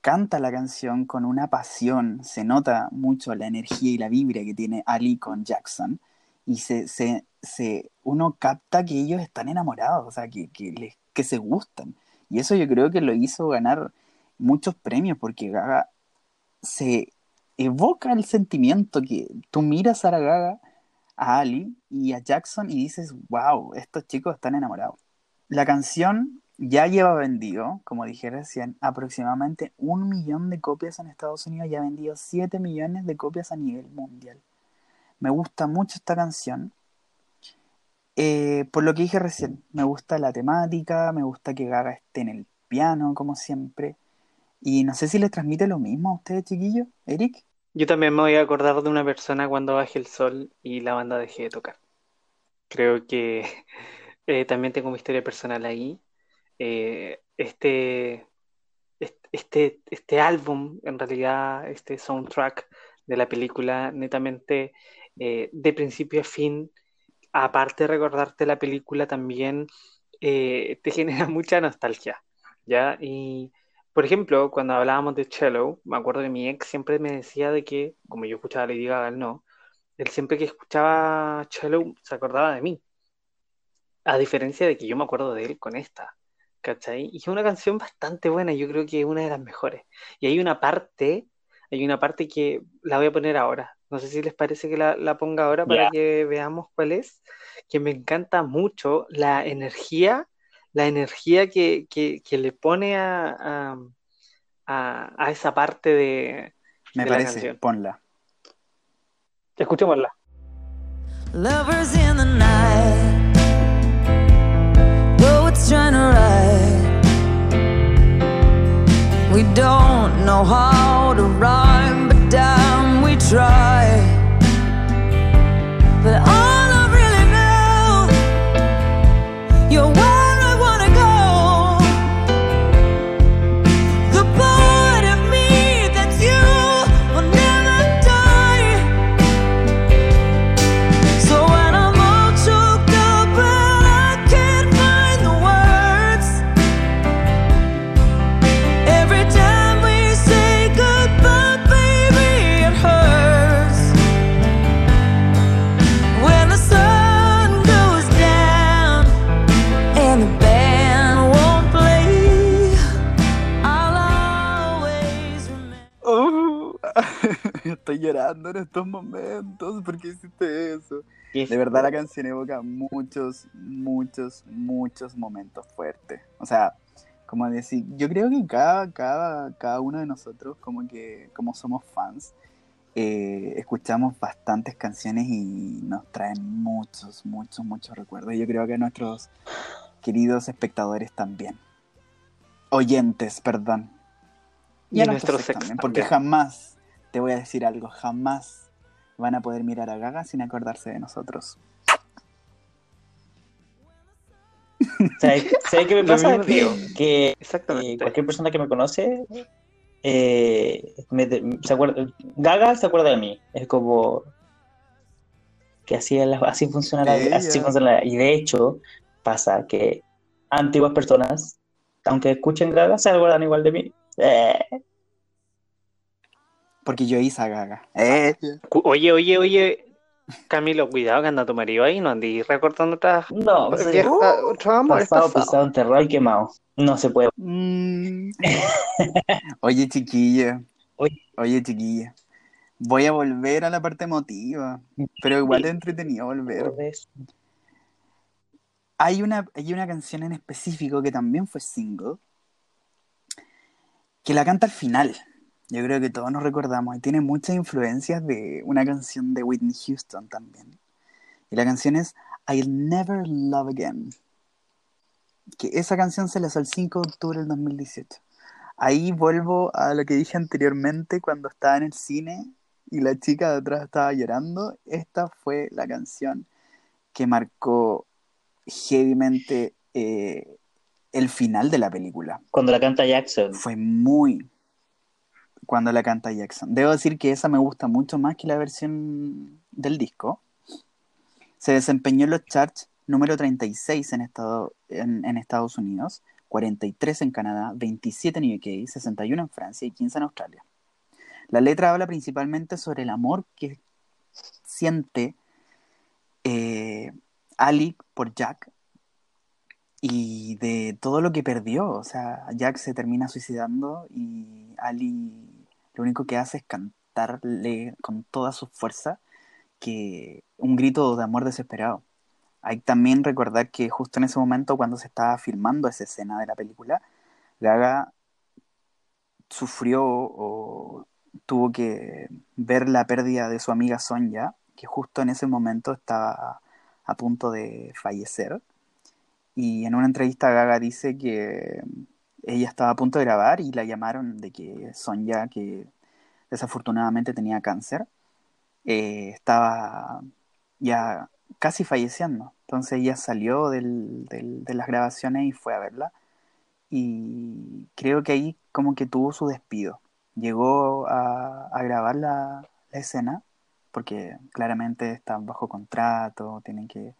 canta la canción con una pasión. Se nota mucho la energía y la vibra que tiene Ali con Jackson. Y se, se, se, uno capta que ellos están enamorados, o sea, que, que, les, que se gustan. Y eso yo creo que lo hizo ganar muchos premios, porque Gaga se evoca el sentimiento que tú miras a la Gaga, a Ali y a Jackson y dices, wow, estos chicos están enamorados. La canción ya lleva vendido, como dije recién, aproximadamente un millón de copias en Estados Unidos y ha vendido 7 millones de copias a nivel mundial. Me gusta mucho esta canción. Eh, por lo que dije recién, me gusta la temática, me gusta que Gaga esté en el piano, como siempre. Y no sé si les transmite lo mismo a ustedes, chiquillos. Eric. Yo también me voy a acordar de una persona cuando baje el sol y la banda deje de tocar. Creo que eh, también tengo mi historia personal ahí. Eh, este, este, este, álbum, en realidad, este soundtrack de la película, netamente eh, de principio a fin, aparte de recordarte la película, también eh, te genera mucha nostalgia, ¿ya? Y, por ejemplo, cuando hablábamos de Cello, me acuerdo que mi ex siempre me decía de que, como yo escuchaba Lady Gaga, él no, él siempre que escuchaba Cello se acordaba de mí, a diferencia de que yo me acuerdo de él con esta, ¿cachai? Y es una canción bastante buena, yo creo que es una de las mejores. Y hay una parte, hay una parte que la voy a poner ahora. No sé si les parece que la, la ponga ahora para que veamos cuál es, que me encanta mucho la energía, la energía que, que, que le pone a, a, a- a esa parte de, Me de la parece, canción. ponla. Escuchémosla. Lovers in the night, trying to write. We don't know how to rhyme, but damn, we try. Llorando en estos momentos. ¿Por qué hiciste eso? Qué De verdad la canción evoca muchos, muchos, muchos momentos fuertes. O sea, como decir, yo creo que cada, cada, cada uno de nosotros, como que, como somos fans, eh, escuchamos bastantes canciones y nos traen muchos, muchos, muchos recuerdos. Y yo creo que nuestros queridos espectadores también. Oyentes, perdón. Y a nuestros ex también, porque jamás, te voy a decir algo, jamás van a poder mirar a Gaga sin acordarse de nosotros. ¿Sabes qué me pasa? mismo Que, que, eh, Exactamente. cualquier persona que me conoce eh, me se acuerda, Gaga se acuerda de mí. Es como que así, es la- así funciona la así funciona la- Y de hecho, pasa que antiguas personas, aunque escuchen Gaga, se acuerdan igual de mí. Eh, Porque yo hice a Gaga. Eh, Oye, oye, oye, Camilo, cuidado que anda tu marido ahí, no andí recortando otras no, viejas- otros amores pasado, pasados. pisado, enterrado y quemado. No se puede. mm. Oye, chiquilla. Oye. Oye, chiquilla. Voy a volver a la parte emotiva. Pero igual es entretenido volver. Hay una, hay una canción en específico que también fue single. Que la canta al final. Yo creo que todos nos recordamos. Y tiene muchas influencias de una canción de Whitney Houston también. Y la canción es I'll Never Love Again. Que esa canción se lanzó el 5 de octubre del 2018. Ahí vuelvo a lo que dije anteriormente cuando estaba en el cine y la chica de atrás estaba llorando. Esta fue la canción que marcó heavymente eh, el final de la película. Cuando la canta Jackson. Fue muy cuando la canta Jackson. Debo decir que esa me gusta mucho más que la versión del disco. Se desempeñó en los charts número 36 en, Estado- en, Estados Unidos, 43 en Canadá, 27 en UK, 61 en Francia y 15 en Australia. La letra habla principalmente sobre el amor que siente eh, Ali por Jack y de todo lo que perdió. O sea, Jack se termina suicidando y Ali lo único que hace es cantarle con toda su fuerza que un grito de amor desesperado. Hay también recordar que justo en ese momento cuando se estaba filmando esa escena de la película, Gaga sufrió o tuvo que ver la pérdida de su amiga Sonja, que justo en ese momento estaba a punto de fallecer. Y en una entrevista Gaga dice que ella estaba a punto de grabar y la llamaron de que Sonja, que desafortunadamente tenía cáncer, eh, estaba ya casi falleciendo. Entonces ella salió del- de las grabaciones y fue a verla. Y creo que ahí como que tuvo su despido. Llegó a, a grabar la escena, porque claramente están bajo contrato, tienen que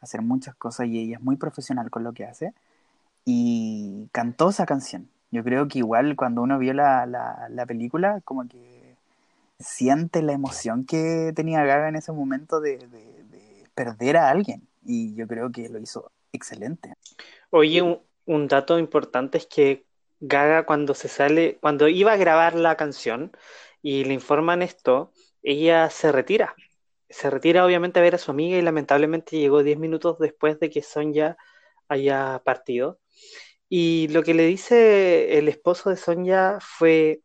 hacer muchas cosas y ella es muy profesional con lo que hace. Y cantó esa canción. Yo creo que igual cuando uno vio la, la, la película, como que siente la emoción que tenía Gaga en ese momento de perder a alguien. Y yo creo que lo hizo excelente. Oye, un, un dato importante es que Gaga cuando se sale, cuando iba a grabar la canción y le informan esto, ella se retira. Se retira obviamente a ver a su amiga y lamentablemente llegó 10 minutos después de que Sonja haya partido. Y lo que le dice el esposo de Sonja fue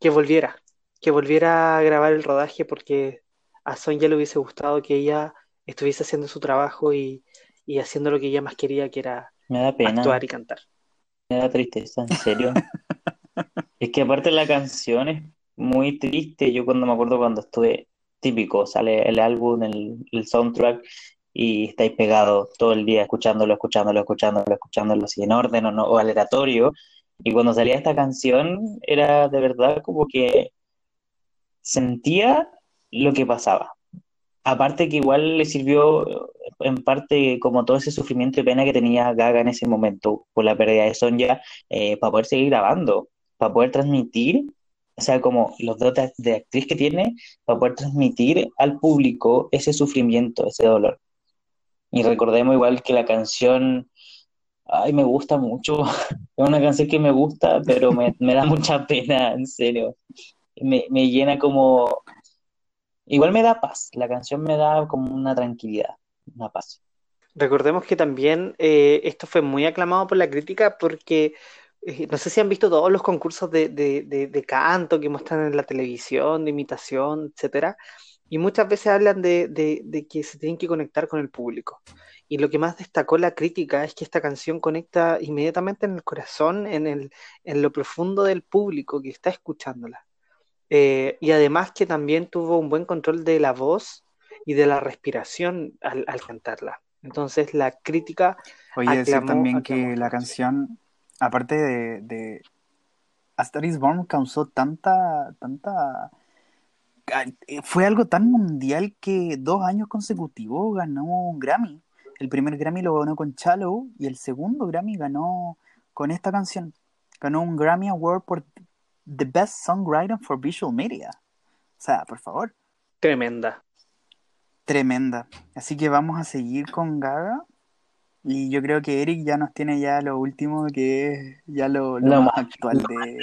que volviera, que volviera a grabar el rodaje porque a Sonja le hubiese gustado que ella estuviese haciendo su trabajo y, y haciendo lo que ella más quería, que era Me da pena. actuar y cantar. Me da tristeza, en serio. Es que aparte la canción es muy triste. Yo cuando me acuerdo cuando estuve típico, sale el álbum, el, el soundtrack y estáis pegados todo el día escuchándolo, escuchándolo, escuchándolo, escuchándolo así en orden o, no, o aleatorio. Y cuando salía esta canción era de verdad como que sentía lo que pasaba. Aparte que igual le sirvió en parte como todo ese sufrimiento y pena que tenía Gaga en ese momento por la pérdida de Sonja eh, para poder seguir grabando, para poder transmitir, o sea, como los dotes de actriz que tiene, para poder transmitir al público ese sufrimiento, ese dolor. Y recordemos igual que la canción, ay, me gusta mucho, es una canción que me gusta, pero me, me da mucha pena, en serio. me, me llena como... Igual me da paz, la canción me da como una tranquilidad, una paz. Recordemos que también eh, esto fue muy aclamado por la crítica porque eh, no sé si han visto todos los concursos de, de- de- de canto que muestran en la televisión, de imitación, etcétera, y muchas veces hablan de, de- de que se tienen que conectar con el público. Y lo que más destacó la crítica es que esta canción conecta inmediatamente en el corazón, en el, en lo profundo del público que está escuchándola. Eh, y además que también tuvo un buen control de la voz y de la respiración al, al cantarla. Entonces la crítica Oye, decir también aclamó que la canción. aparte de, de is Born, causó tanta, tanta... eh, Fue algo tan mundial que dos años consecutivos ganó un Grammy. El primer Grammy lo ganó con Shallow y el segundo Grammy ganó con esta canción. Ganó un Grammy Award por The Best Songwriter for Visual Media. O sea, por favor, Tremenda. tremenda. Así que vamos a seguir con Gaga. Y yo creo que Eric ya nos tiene ya lo último, que es ya lo, lo Lo más más, actual lo de.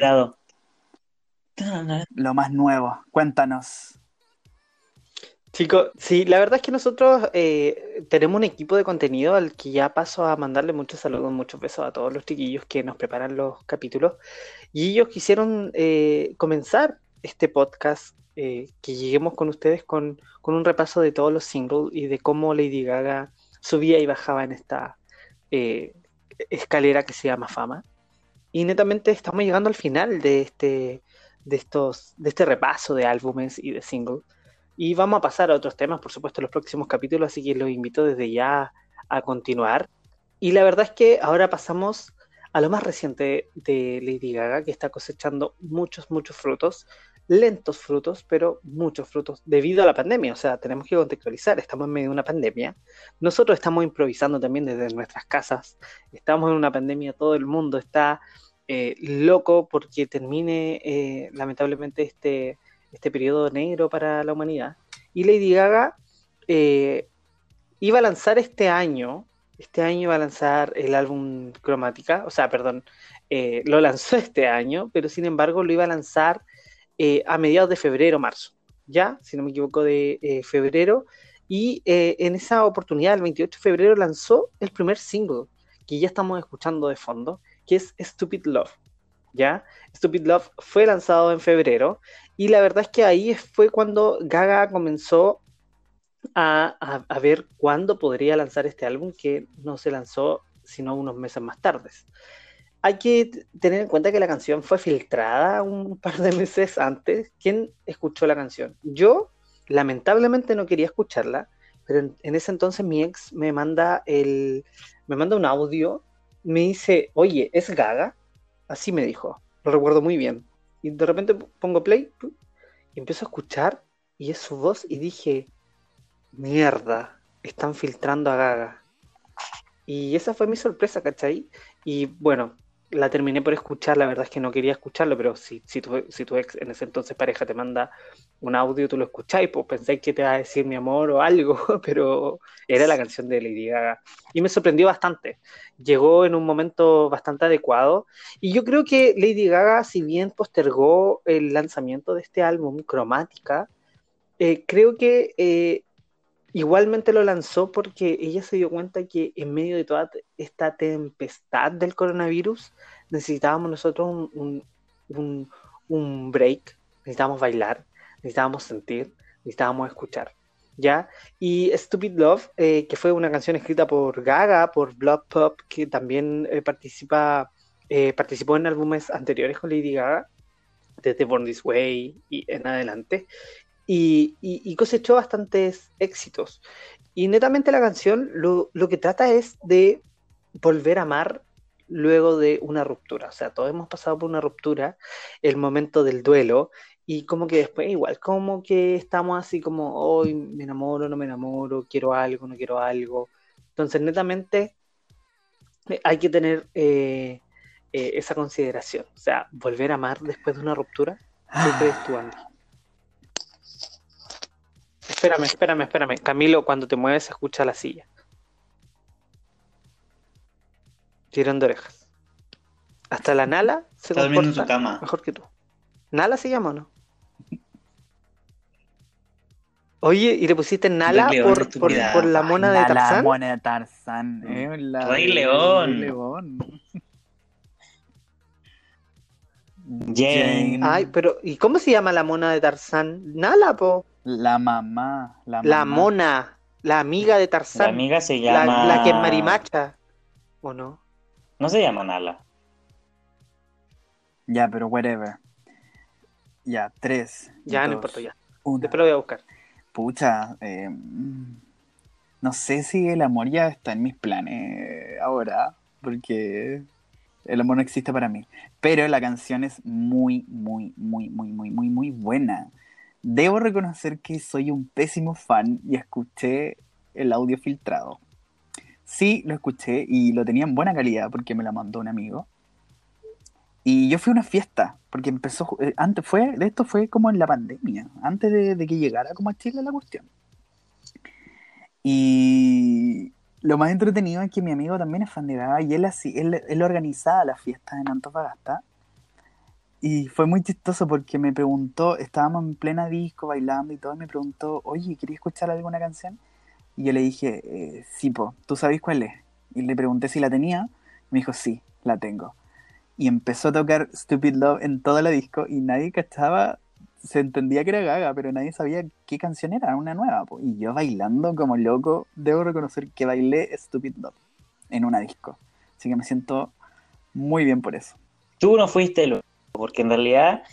lo más nuevo. Cuéntanos. Chicos, sí, la verdad es que nosotros eh, tenemos un equipo de contenido al que ya paso a mandarle muchos saludos, muchos besos a todos los chiquillos que nos preparan los capítulos. Y ellos quisieron eh, comenzar este podcast, eh, que lleguemos con ustedes con, con un repaso de todos los singles y de cómo Lady Gaga subía y bajaba en esta eh, escalera que se llama fama. Y netamente estamos llegando al final de este, de estos, de este repaso de álbumes y de singles. Y vamos a pasar a otros temas, por supuesto, en los próximos capítulos, así que los invito desde ya a continuar. Y la verdad es que ahora pasamos a lo más reciente de Lady Gaga, que está cosechando muchos, muchos frutos, lentos frutos, pero muchos frutos, debido a la pandemia. O sea, tenemos que contextualizar, estamos en medio de una pandemia. Nosotros estamos improvisando también desde nuestras casas. Estamos en una pandemia, todo el mundo está eh, loco porque termine eh, lamentablemente este, este periodo negro para la humanidad. Y Lady Gaga eh, iba a lanzar este año, este año iba a lanzar el álbum Cromática, o sea, perdón, lo lanzó este año, pero sin embargo lo iba a lanzar a mediados de febrero, marzo, ya, si no me equivoco, de febrero. Y en esa oportunidad, el 28 de febrero, lanzó el primer single que ya estamos escuchando de fondo, que es Stupid Love. ¿Ya? Stupid Love fue lanzado en febrero y la verdad es que ahí fue cuando Gaga comenzó a, ver cuándo podría lanzar este álbum que no se lanzó sino unos meses más tarde. Hay que tener en cuenta que la canción fue filtrada un par de meses antes. ¿Quién escuchó la canción? Yo, lamentablemente, no quería escucharla, pero en, en ese entonces mi ex me manda el, me manda un audio, me dice, oye, ¿es Gaga? Así me dijo, lo recuerdo muy bien. Y de repente pongo play y empiezo a escuchar y es su voz y dije, mierda, están filtrando a Gaga. Y esa fue mi sorpresa, ¿cachai? Y bueno, la terminé por escuchar, la verdad es que no quería escucharlo, pero si, si, tu, si tu ex en ese entonces pareja te manda un audio, tú lo escucháis, pues pensáis que te va a decir mi amor o algo, pero era la canción de Lady Gaga. Y me sorprendió bastante. Llegó en un momento bastante adecuado. Y yo creo que Lady Gaga, si bien postergó el lanzamiento de este álbum, Cromática, eh, creo que eh, igualmente lo lanzó porque ella se dio cuenta que en medio de toda esta tempestad del coronavirus necesitábamos nosotros un, un, un, break, necesitábamos bailar, necesitábamos sentir, necesitábamos escuchar. ¿Ya? Y Stupid Love, eh, que fue una canción escrita por Gaga, por Blood Pop, que también eh, participa, eh, participó en álbumes anteriores con Lady Gaga, desde Born This Way y en adelante, y, cosechó bastantes éxitos. Y netamente la canción lo, lo que trata es de volver a amar luego de una ruptura. O sea, todos hemos pasado por una ruptura, el momento del duelo, y como que después igual, como que estamos así como, hoy me enamoro, no me enamoro, quiero algo, no quiero algo. Entonces, netamente eh, hay que tener eh, eh, esa consideración. O sea, volver a amar después de una ruptura. ¿Qué crees tú, Andy? Espérame, espérame, espérame. Camilo, cuando te mueves se escucha la silla. Tirando orejas. Hasta la Nala se Está en su comporta cama. mejor que tú. ¿Nala se llama o no? Oye, ¿y le pusiste Nala León, por, por, estúpida. por la mona de Ay, la- La Tarzán? mona de Tarzán. eh, la Rey León. Rey León. Jane. Ay, pero ¿y cómo se llama la mona de Tarzán? Nala, po. La mamá. La, La mamá. mona, la amiga de La Tarzán. amiga se La, llama. la que es marimacha. ¿O no? No se llama Nala. Ya, pero whatever. Ya, tres. Ya, no importa, ya. uno. Después lo voy a buscar. Pucha, eh, no sé si el amor ya está en mis planes ahora, porque el amor no existe para mí. Pero la canción es muy, muy, muy, muy, muy, muy, muy buena. Debo reconocer que soy un pésimo fan y escuché el audio filtrado. Sí, lo escuché y lo tenía en buena calidad porque me la mandó un amigo. Y yo fui a una fiesta, porque empezó, eh, antes fue, de esto fue como en la pandemia, antes de, que llegara como a Chile la cuestión. Y lo más entretenido es que mi amigo también es fan de Gaga y él, así, él, él organizaba las fiestas en Antofagasta. Y fue muy chistoso porque me preguntó, estábamos en plena disco bailando y todo, y me preguntó, oye, ¿querías escuchar alguna canción? Y yo le dije, eh, sí, po, ¿tú sabes cuál es? Y le pregunté si la tenía, y me dijo, sí, la tengo y empezó a tocar Stupid Love en toda la disco y nadie cachaba, se entendía que era Gaga, pero nadie sabía qué canción era, una nueva. po. Y yo bailando como loco, debo reconocer que bailé Stupid Love en una disco. Así que me siento muy bien por eso. Tú no fuiste el porque en realidad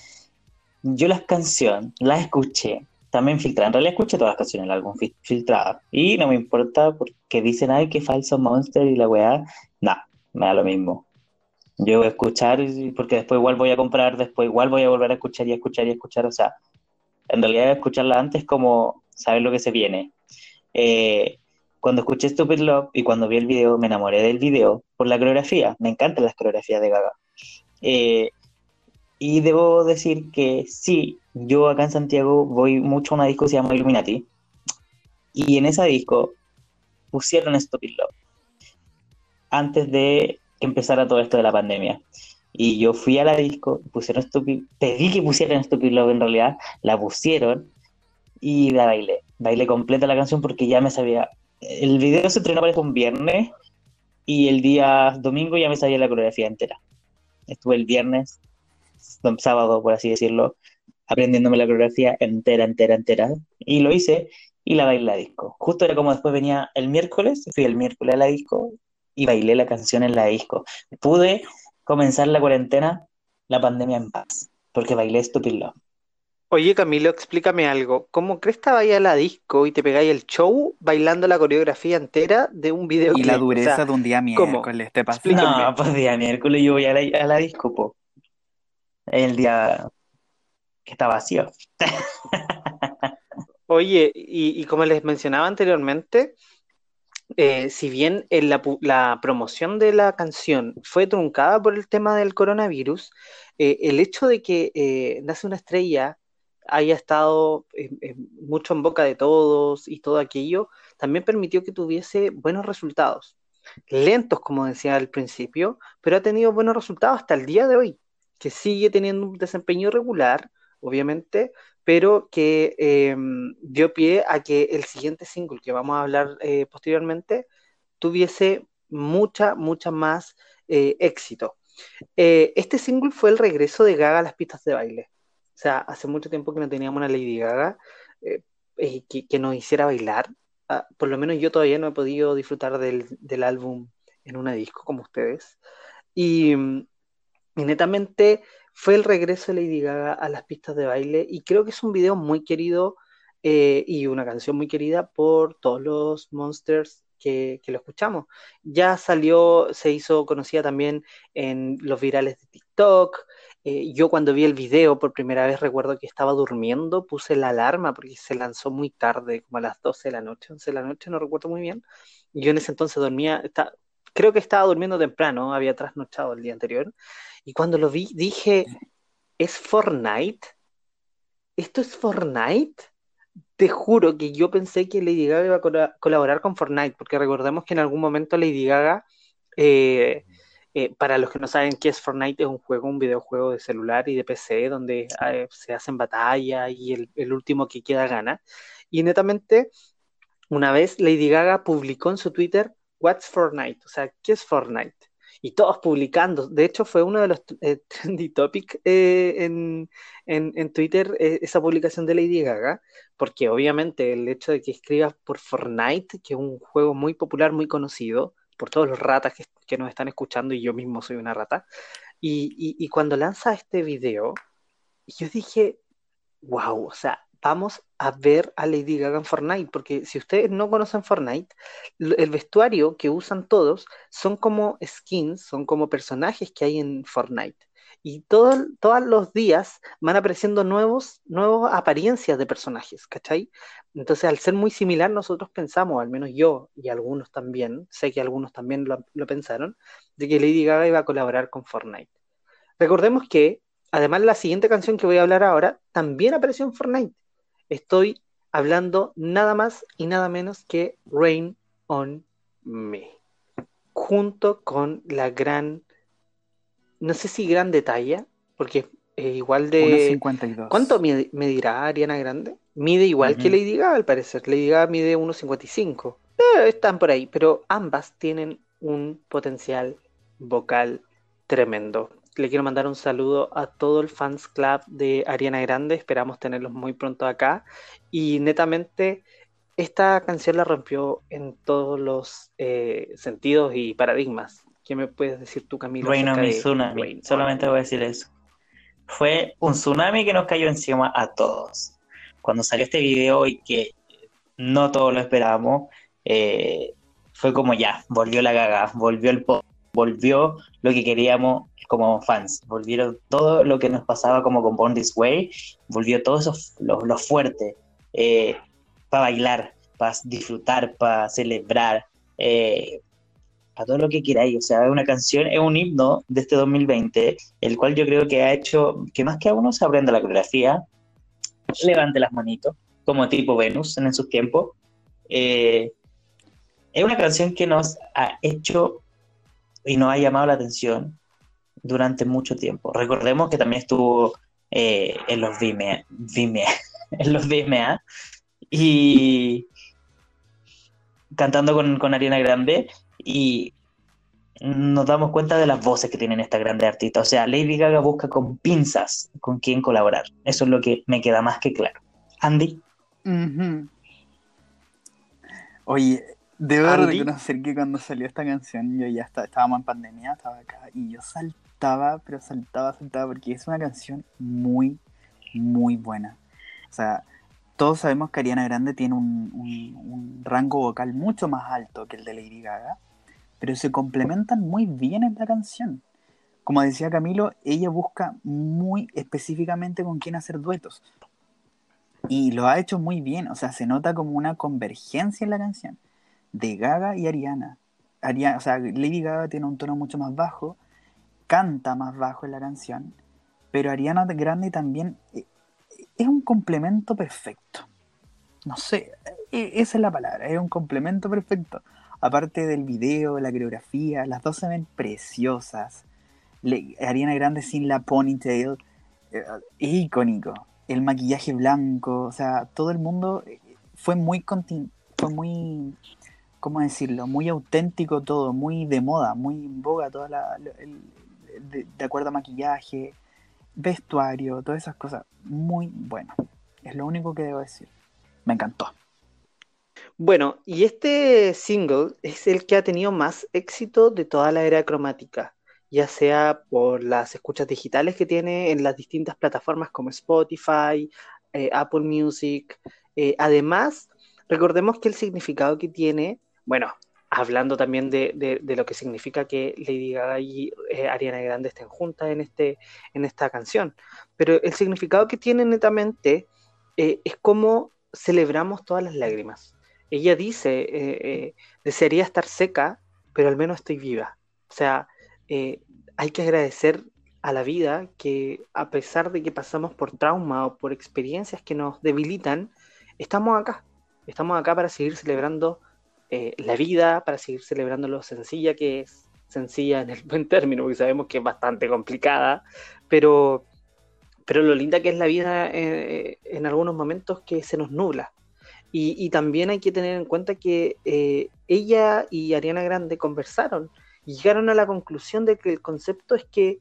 yo las canciones las escuché también filtradas. En realidad escuché todas las canciones del álbum fil- filtradas. Y no me importa porque dicen, ay, qué falso monster y la weá. No, me da lo mismo. Yo voy a escuchar porque después igual voy a comprar, después igual voy a volver a escuchar y a escuchar y a escuchar. O sea, en realidad escucharla antes como saber lo que se viene. Eh, cuando escuché Stupid Love y cuando vi el video, me enamoré del video por la coreografía. Me encantan las coreografías de Gaga. Eh, y debo decir que sí, yo acá en Santiago voy mucho a una disco que se llama Illuminati. Y en esa disco pusieron Stupid Love antes de que empezara todo esto de la pandemia. Y yo fui a la disco, pusieron Stupid, pedí que pusieran Stupid Love en realidad, la pusieron y la bailé. Bailé completa la canción porque ya me sabía. El video se estrenó parece un viernes y el día domingo ya me sabía la coreografía entera. Estuve el viernes, sábado por así decirlo, aprendiéndome la coreografía entera, entera, entera. Y lo hice y la bailé la disco. Justo era como después venía el miércoles, fui el miércoles a la disco y bailé la canción en la disco. Pude comenzar la cuarentena, la pandemia en paz, porque bailé Stupid Love. Oye, Camilo, explícame algo. ¿Cómo crees que vaya a la disco y te pegáis el show bailando la coreografía entera de un video Y la dureza de un día ¿cómo? miércoles, te pasa. No, pues día miércoles yo voy a la, a la disco, po. El día que está vacío. Oye, y, como les mencionaba anteriormente, eh, si bien en la, promoción de la canción fue truncada por el tema del coronavirus, eh, el hecho de que eh, Nace una estrella haya estado eh, eh, mucho en boca de todos y todo aquello, también permitió que tuviese buenos resultados. Lentos, como decía al principio, pero ha tenido buenos resultados hasta el día de hoy, que sigue teniendo un desempeño regular, obviamente, pero que eh, dio pie a que el siguiente single que vamos a hablar eh, posteriormente tuviese mucha, mucha más eh, éxito. Eh, este single fue el regreso de Gaga a las pistas de baile. O sea, hace mucho tiempo que no teníamos una Lady Gaga que, nos hiciera bailar. Ah, por lo menos yo todavía no he podido disfrutar del, del álbum en una disco como ustedes. Y, y netamente fue el regreso de Lady Gaga a las pistas de baile y creo que es un video muy querido eh, y una canción muy querida por todos los monsters que, que lo escuchamos. Ya salió, se hizo conocida también en los virales de TikTok. Eh, yo cuando vi el video por primera vez recuerdo que estaba durmiendo, puse la alarma porque se lanzó muy tarde, como a las 12 de la noche, 11 de la noche, no recuerdo muy bien. Yo en ese entonces dormía, está- creo que estaba durmiendo temprano, había trasnochado el día anterior. Y cuando lo vi dije, ¿es Fortnite? ¿Esto es Fortnite? Te juro que yo pensé que Lady Gaga iba a colaborar con Fortnite, porque recordemos que en algún momento Lady Gaga, eh, eh, para los que no saben qué es Fortnite, es un juego, un videojuego de celular y de PC donde eh, se hacen batallas y el, el último que queda gana. Y netamente, una vez Lady Gaga publicó en su Twitter, What's Fortnite? O sea, ¿qué es Fortnite? Y todos publicando. De hecho, fue uno de los eh, trendy topics eh, en, en- en Twitter, eh, esa publicación de Lady Gaga, porque obviamente el hecho de que escribas por Fortnite, que es un juego muy popular, muy conocido, por todos los ratas que, que nos están escuchando, y yo mismo soy una rata, y, y- y cuando lanza este video, yo dije, wow, o sea, vamos a ver a Lady Gaga en Fortnite, porque si ustedes no conocen Fortnite, el vestuario que usan todos son como skins, son como personajes que hay en Fortnite. Y todo- todos los días van apareciendo nuevos, nuevas apariencias de personajes, ¿cachai? Entonces, al ser muy similar, nosotros pensamos, al menos yo y algunos también, sé que algunos también lo, lo pensaron, de que Lady Gaga iba a colaborar con Fortnite. Recordemos que, además, la siguiente canción que voy a hablar ahora también apareció en Fortnite. Estoy hablando nada más y nada menos que Rain on Me, junto con la gran, no sé si gran detalle, porque es igual de... 1.52. ¿Cuánto mide- medirá Ariana Grande? Mide igual que. Lady Gaga, al parecer. Lady Gaga mide 1,55. Eh, están por ahí, pero ambas tienen un potencial vocal tremendo. Le quiero mandar un saludo a todo el fans club de Ariana Grande. Esperamos tenerlos muy pronto acá. Y netamente, esta canción la rompió en todos los eh, sentidos y paradigmas. ¿Qué me puedes decir tú, Camilo? Reino mi tsunami. Rain Solamente Me? voy a decir eso. Fue un tsunami que nos cayó encima a todos. Cuando salió este video y que no todos lo esperábamos, eh, fue como ya, volvió la gaga, volvió el pop, volvió lo que queríamos como fans, volvieron todo lo que nos pasaba como con Born This Way, volvió todo eso, lo, lo fuerte, para bailar, para disfrutar, para celebrar, eh, a todo lo que queráis. O sea, es una canción, es un himno de este 2020, el cual yo creo que ha hecho que más que a uno se aprenda la coreografía, levante las manitos, como tipo Venus en sus tiempos. Eh, es una canción que nos ha hecho y nos ha llamado la atención durante mucho tiempo. Recordemos que también estuvo eh, en los VMA, VMA, en los VMA y cantando con, con Ariana Grande y nos damos cuenta de las voces que tienen esta grande artista. O sea, Lady Gaga busca con pinzas con quién colaborar. Eso es lo que me queda más que claro. Andy. Oye, debo reconocer que cuando salió esta canción, yo ya estaba, estábamos en pandemia, estaba acá, y yo saltaba, pero saltaba, saltaba, porque es una canción muy, muy buena. O sea, todos sabemos que Ariana Grande tiene un, un- un rango vocal mucho más alto que el de Lady Gaga, pero se complementan muy bien en la canción. Como decía Camilo, ella busca muy específicamente con quién hacer duetos. Y lo ha hecho muy bien, o sea, se nota como una convergencia en la canción de Gaga y Ariana. Ariana o sea, Lady Gaga tiene un tono mucho más bajo, canta más bajo en la canción, pero Ariana Grande también eh, es un complemento perfecto. No sé, e- esa es la palabra, es un complemento perfecto. Aparte del video, la coreografía, las dos se ven preciosas. Ariana Grande sin la ponytail, eh, es icónico. El maquillaje blanco, o sea, todo el mundo eh, fue muy, fue muy, ¿cómo decirlo? Muy auténtico todo, muy de moda, muy en boga, toda la, de acuerdo a maquillaje, vestuario, todas esas cosas. Muy bueno. Es lo único que debo decir. Me encantó. Bueno, y este single es el que ha tenido más éxito de toda la era cromática, ya sea por las escuchas digitales que tiene en las distintas plataformas como Spotify, eh, Apple Music. Eh, además, recordemos que el significado que tiene, bueno, hablando también de, lo que significa que Lady Gaga y eh, Ariana Grande estén juntas en, este, en esta canción, pero el significado que tiene netamente eh, es como celebramos todas las lágrimas. Ella dice, eh, eh, desearía estar seca, pero al menos estoy viva. O sea, hay que agradecer a la vida que a pesar de que pasamos por trauma o por experiencias que nos debilitan, estamos acá. Estamos acá para seguir celebrando eh, la vida, para seguir celebrando lo sencilla que es, sencilla en el buen término, porque sabemos que es bastante complicada, pero, pero lo linda que es la vida eh, en algunos momentos que se nos nubla. Y, y también hay que tener en cuenta que eh, ella y Ariana Grande conversaron y llegaron a la conclusión de que el concepto es que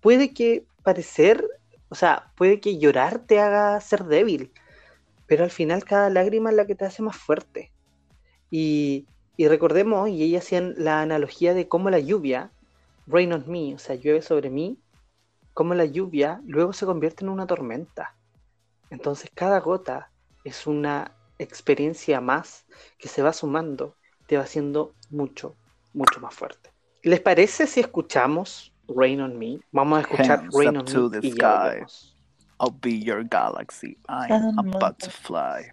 puede que parecer, o sea, puede que llorar te haga ser débil, pero al final cada lágrima es la que te hace más fuerte. Y, y recordemos, y ella hacían la analogía de cómo la lluvia, rain on me, o sea, llueve sobre mí, cómo la lluvia luego se convierte en una tormenta. Entonces cada gota es una experiencia más que se va sumando, te va haciendo mucho, mucho más fuerte. ¿Les parece si escuchamos Rain on Me? Vamos a escuchar Hands Rain up on to Me the y ya sky. I'll be your galaxy. I'm about to fly.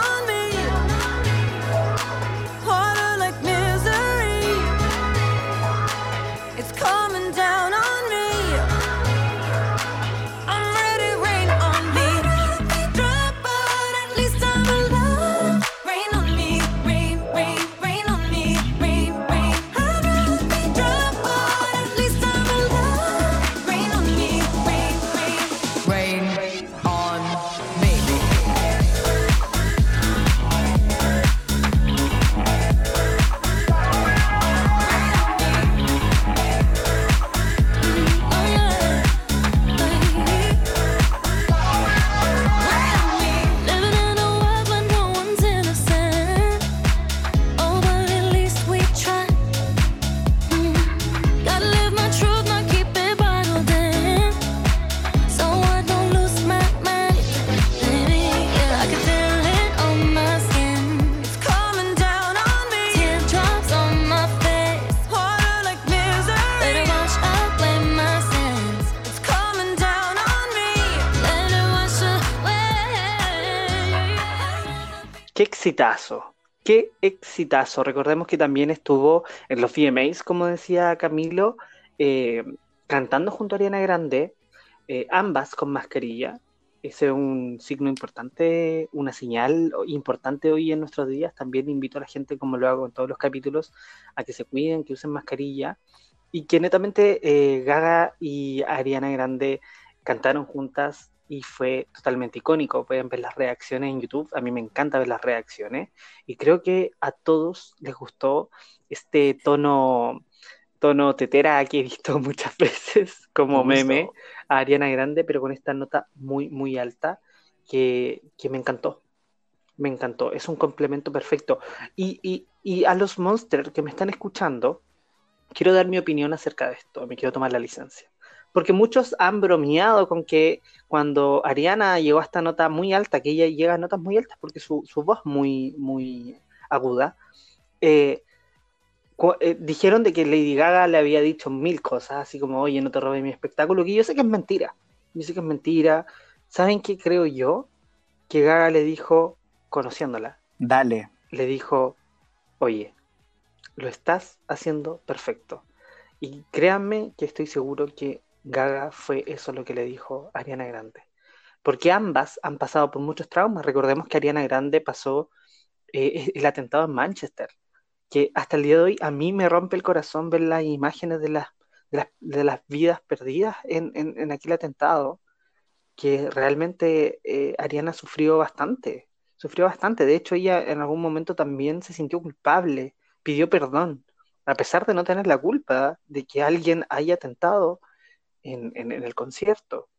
Recordemos que también estuvo en los VMAs, como decía Camilo, eh, cantando junto a Ariana Grande, eh, ambas con mascarilla. Ese es un signo importante, una señal importante hoy en nuestros días. También invito a la gente, como lo hago en todos los capítulos, a que se cuiden, que usen mascarilla. Y que netamente eh, Gaga y Ariana Grande cantaron juntas y fue totalmente icónico. Pueden ver las reacciones en YouTube. A mí me encanta ver las reacciones. Y creo que a todos les gustó este tono, tono tetera que he visto muchas veces como Me gustó. meme a Ariana Grande, pero con esta nota muy, muy alta que, que me encantó. Me encantó. Es un complemento perfecto. Y, y, y a los monsters que me están escuchando, quiero dar mi opinión acerca de esto. Me quiero tomar la licencia. Porque muchos han bromeado con que cuando Ariana llegó a esta nota muy alta, que ella llega a notas muy altas porque su, su voz muy, muy aguda, eh, eh, dijeron de que Lady Gaga le había dicho mil cosas, así como, oye, no te robes mi espectáculo, que yo sé que es mentira. Yo sé que es mentira. ¿Saben qué creo yo? Que Gaga le dijo, conociéndola, Dale. le dijo, oye, lo estás haciendo perfecto. Y créanme que estoy seguro que Gaga fue eso lo que le dijo Ariana Grande. Porque ambas han pasado por muchos traumas. Recordemos que Ariana Grande pasó eh, el atentado en Manchester, que hasta el día de hoy a mí me rompe el corazón ver las imágenes de las, de las, vidas perdidas en, en- en aquel atentado, que realmente eh, Ariana sufrió bastante, sufrió bastante. De hecho, ella en algún momento también se sintió culpable, pidió perdón, a pesar de no tener la culpa de que alguien haya atentado en, en- en el concierto.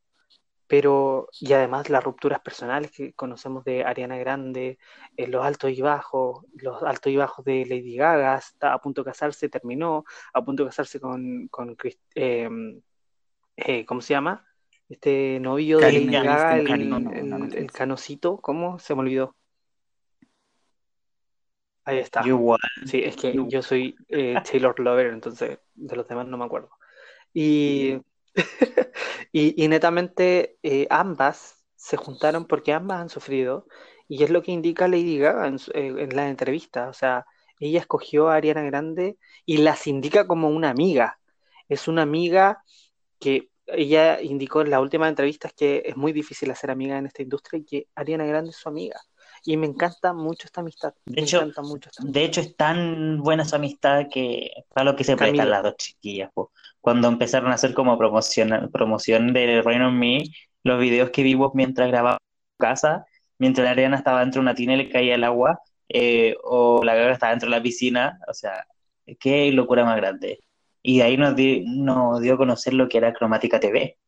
Pero, y además las rupturas personales que conocemos de Ariana Grande, eh, los altos y bajos, los altos y bajos de Lady Gaga, está a punto de casarse, terminó, a punto de casarse con, con Chris- eh, eh, ¿cómo se llama? Este novio de Lady Gaga, el, cariño, el- no, no, no, el no. canocito, ¿cómo? Se me olvidó. Ahí está. Sí, es que Yo- yo soy eh, Taylor Lover, entonces de los demás no me acuerdo. Y, y, netamente eh, ambas se juntaron porque ambas han sufrido, y es lo que indica Lady Gaga en la entrevista. O sea, ella escogió a Ariana Grande y las indica como una amiga. Es una amiga que ella indicó en las últimas entrevistas que es muy difícil hacer amiga en esta industria y que Ariana Grande es su amiga. Y me encanta mucho esta amistad. De me hecho- encanta mucho esta amistad. De hecho, es tan buena su amistad que para lo que se prestan las dos chiquillas, po. Cuando empezaron a hacer como promoción, promoción de Rain on Me, los videos que vimos mientras grababa en casa, mientras la Ariana estaba dentro de una tina y le caía el agua, eh, o la Gaga estaba dentro de la piscina, o sea, qué locura más grande. Y de ahí nos, di- nos dio a conocer lo que era Cromática TV,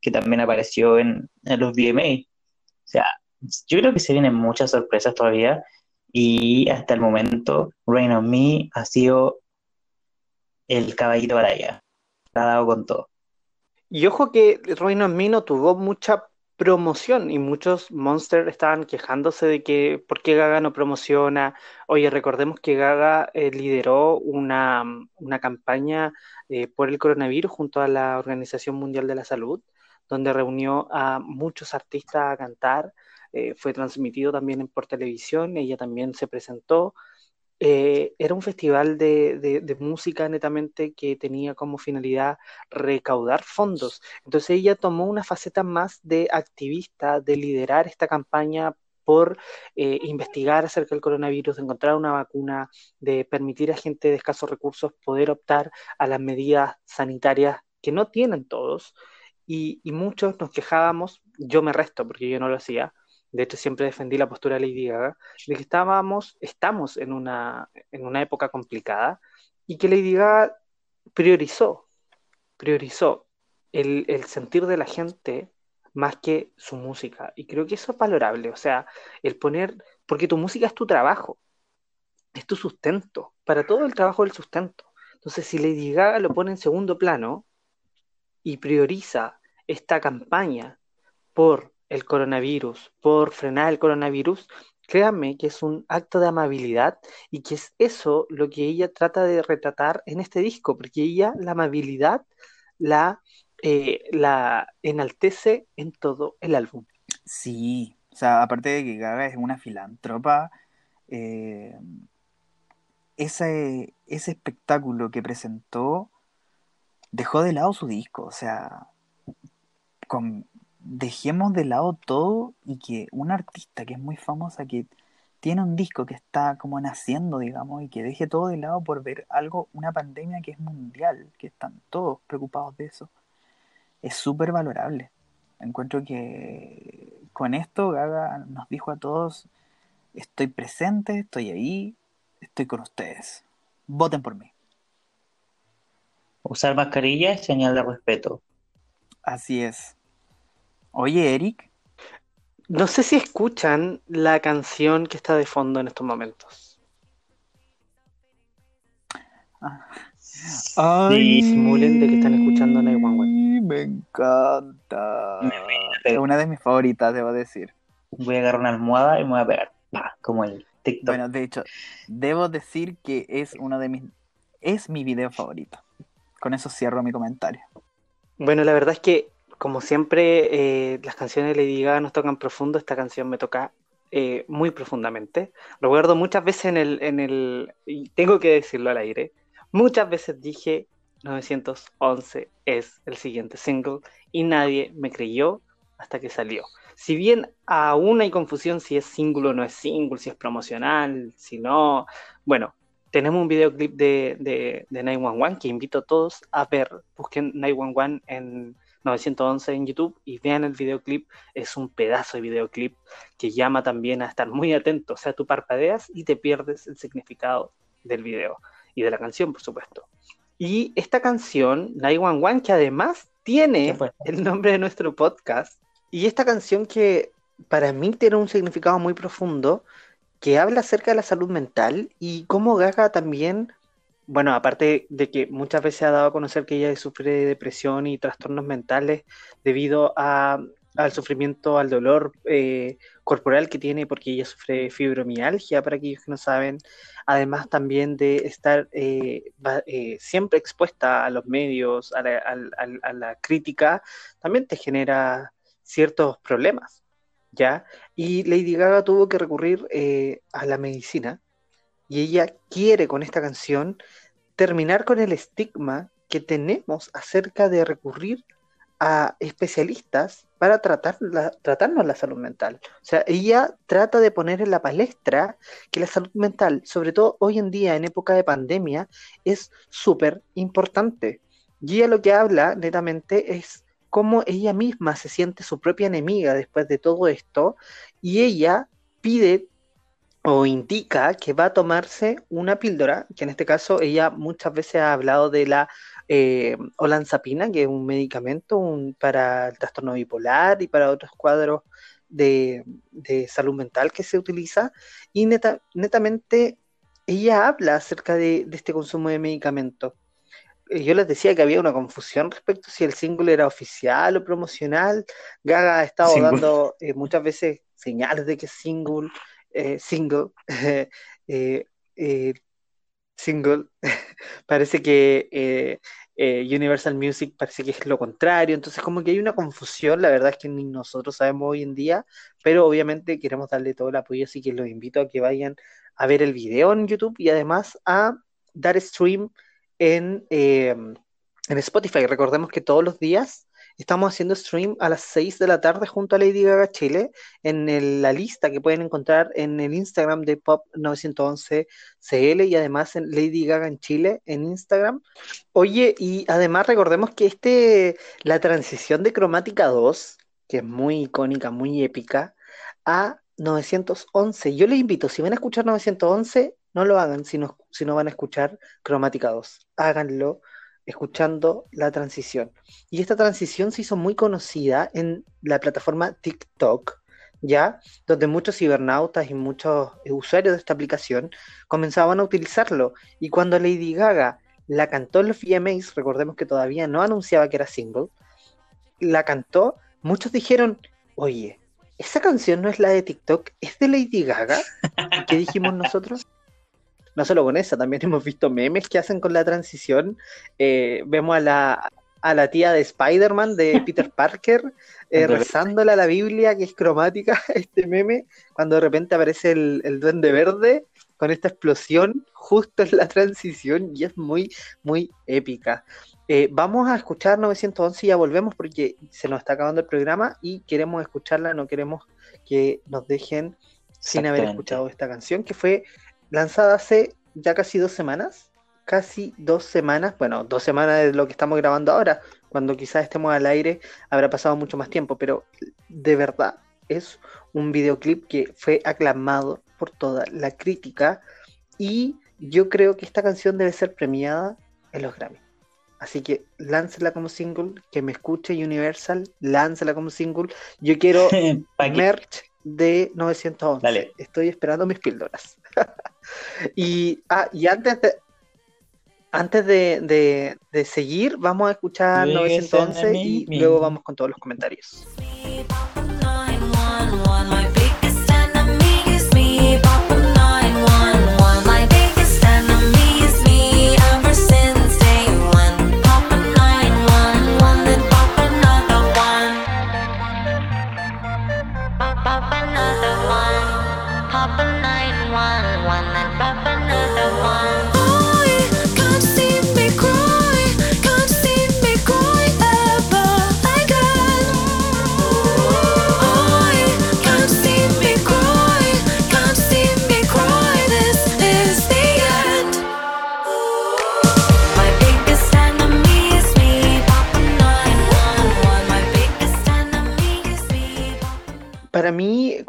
que también apareció en, en los VMA. O sea, yo creo que se vienen muchas sorpresas todavía. Y hasta el momento, Rain on Me ha sido el caballito batalla. La ha dado con todo. Y ojo que Reino en mí no tuvo mucha promoción y muchos Monsters estaban quejándose de que por qué Gaga no promociona. Oye, recordemos que Gaga eh, lideró una, una campaña eh, por el coronavirus junto a la Organización Mundial de la Salud, donde reunió a muchos artistas a cantar. Eh, fue transmitido también por televisión, ella también se presentó. Eh, era un festival de, música netamente que tenía como finalidad recaudar fondos. Entonces ella tomó una faceta más de activista, de liderar esta campaña por eh, investigar acerca del coronavirus, de encontrar una vacuna, de permitir a gente de escasos recursos poder optar a las medidas sanitarias que no tienen todos. Y muchos nos quejábamos, yo me resto porque yo no lo hacía, de hecho siempre defendí la postura de Lady Gaga, de que estábamos, estamos en una, en una época complicada y que Lady Gaga priorizó, priorizó el, el sentir de la gente más que su música. Y creo que eso es valorable, o sea, el poner, porque tu música es tu trabajo, es tu sustento, para todo el trabajo del sustento. Entonces, si Lady Gaga lo pone en segundo plano y prioriza esta campaña por el coronavirus, por frenar el coronavirus, créanme que es un acto de amabilidad y que es eso lo que ella trata de retratar en este disco, porque ella la amabilidad la, eh, la enaltece en todo el álbum. Sí, o sea, aparte de que Gaga es una filántropa, eh, ese, ese espectáculo que presentó dejó de lado su disco, o sea, con- dejemos de lado todo y que una artista que es muy famosa, que tiene un disco que está como naciendo, digamos, y que deje todo de lado por ver algo, una pandemia que es mundial, que están todos preocupados de eso, es súper valorable. Encuentro que con esto Gaga nos dijo a todos, estoy presente, estoy ahí, estoy con ustedes. Voten por mí. Usar mascarilla es señal de respeto. Así es. Oye, Eric, No sé si escuchan la canción que está de fondo en estos momentos. Sí. Simulen de que están escuchando 911. Me encanta. Es una de mis favoritas, debo decir. Voy a agarrar una almohada y me voy a pegar. Pa, como el TikTok. Bueno, de hecho, debo decir que es uno de mis... Es mi video favorito. Con eso cierro mi comentario. Bueno, la verdad es que, como siempre, eh, las canciones de Lady Gaga nos tocan profundo. Esta canción me toca eh, muy profundamente. Recuerdo muchas veces en el, en el, y tengo que decirlo al aire, muchas veces dije 911 es el siguiente single y nadie me creyó hasta que salió. Si bien aún hay confusión si es single o no es single, si es promocional, si no, bueno, tenemos un videoclip de, de, de 911 que invito a todos a ver. Busquen 911 en 911 en YouTube y vean el videoclip. Es un pedazo de videoclip que llama también a estar muy atento. O sea, tú parpadeas y te pierdes el significado del video y de la canción, por supuesto. Y esta canción, 911, que además ¿Qué tiene el nombre de nuestro podcast. Y esta canción que para mí tiene un significado muy profundo, que habla acerca de la salud mental y cómo Gaga también, bueno, aparte de que muchas veces ha dado a conocer que ella sufre de depresión y trastornos mentales debido a, al sufrimiento, al dolor eh, corporal que tiene porque ella sufre fibromialgia, para aquellos que no saben, además también de estar eh, eh, siempre expuesta a los medios, a la, a la crítica, también te genera ciertos problemas, ¿ya? Y Lady Gaga tuvo que recurrir eh, a la medicina y ella quiere con esta canción terminar con el estigma que tenemos acerca de recurrir a especialistas para tratar la- tratarnos la salud mental. O sea, ella trata de poner en la palestra que la salud mental, sobre todo hoy en día, en época de pandemia, es súper importante. Y ella lo que habla netamente es cómo ella misma se siente su propia enemiga después de todo esto y ella pide o indica que va a tomarse una píldora, que en este caso ella muchas veces ha hablado de la eh, olanzapina, que es un medicamento un- para el trastorno bipolar y para otros cuadros de, de salud mental que se utiliza, y neta- netamente ella habla acerca de, de este consumo de medicamentos. Eh, Yo les decía que había una confusión respecto si el single era oficial o promocional. Gaga ha estado Single. dando eh, muchas veces señales de que es single, eh, single, eh, eh, single. parece que eh, eh, Universal Music parece que es lo contrario. Entonces, como que hay una confusión, la verdad es que ni nosotros sabemos hoy en día, pero obviamente queremos darle todo el apoyo, así que los invito a que vayan a ver el video en YouTube y además a dar stream en, eh, en Spotify. Recordemos que todos los días estamos haciendo stream a las 6 de la tarde junto a Lady Gaga Chile en la lista que pueden encontrar en el Instagram de Pop 911 CL y además en Lady Gaga en Chile en Instagram. Oye, y además recordemos que este, la transición de Cromática 2, que es muy icónica, muy épica, a 911. Yo les invito, si van a escuchar 911, no lo hagan si no, si no van a escuchar Cromática 2. Háganlo escuchando la transición. Y esta transición se hizo muy conocida en la plataforma TikTok, ¿ya? Donde muchos cibernautas y muchos usuarios de esta aplicación comenzaban a utilizarlo. Y cuando Lady Gaga la cantó en los VMAs, recordemos que todavía no anunciaba que era single, la cantó, muchos dijeron, oye, esa canción no es la de TikTok, es de Lady Gaga. ¿Y qué dijimos nosotros? No solo con esa, también hemos visto memes que hacen con la transición. Eh, vemos a la, a la tía de Spider-Man, de Peter Parker, eh, rezándole a la Biblia, que es cromática, este meme, cuando de repente aparece el, el duende verde con esta explosión justo en la transición y es muy, muy épica. Eh, vamos a escuchar 911 y ya volvemos porque se nos está acabando el programa y queremos escucharla, no queremos que nos dejen sin haber escuchado esta canción que fue lanzada hace ya casi dos semanas, casi dos semanas, bueno, dos semanas de lo que estamos grabando ahora, cuando quizás estemos al aire habrá pasado mucho más tiempo, pero de verdad es un videoclip que fue aclamado por toda la crítica y yo creo que esta canción debe ser premiada en los Grammy. Así que láncela como single, que me escuche Universal, láncela como single. Yo quiero merch de 911. Dale. Estoy esperando mis píldoras. y, ah, y antes de antes de, de- de seguir, vamos a escuchar Luego 911 son a y luego vamos con todos los comentarios.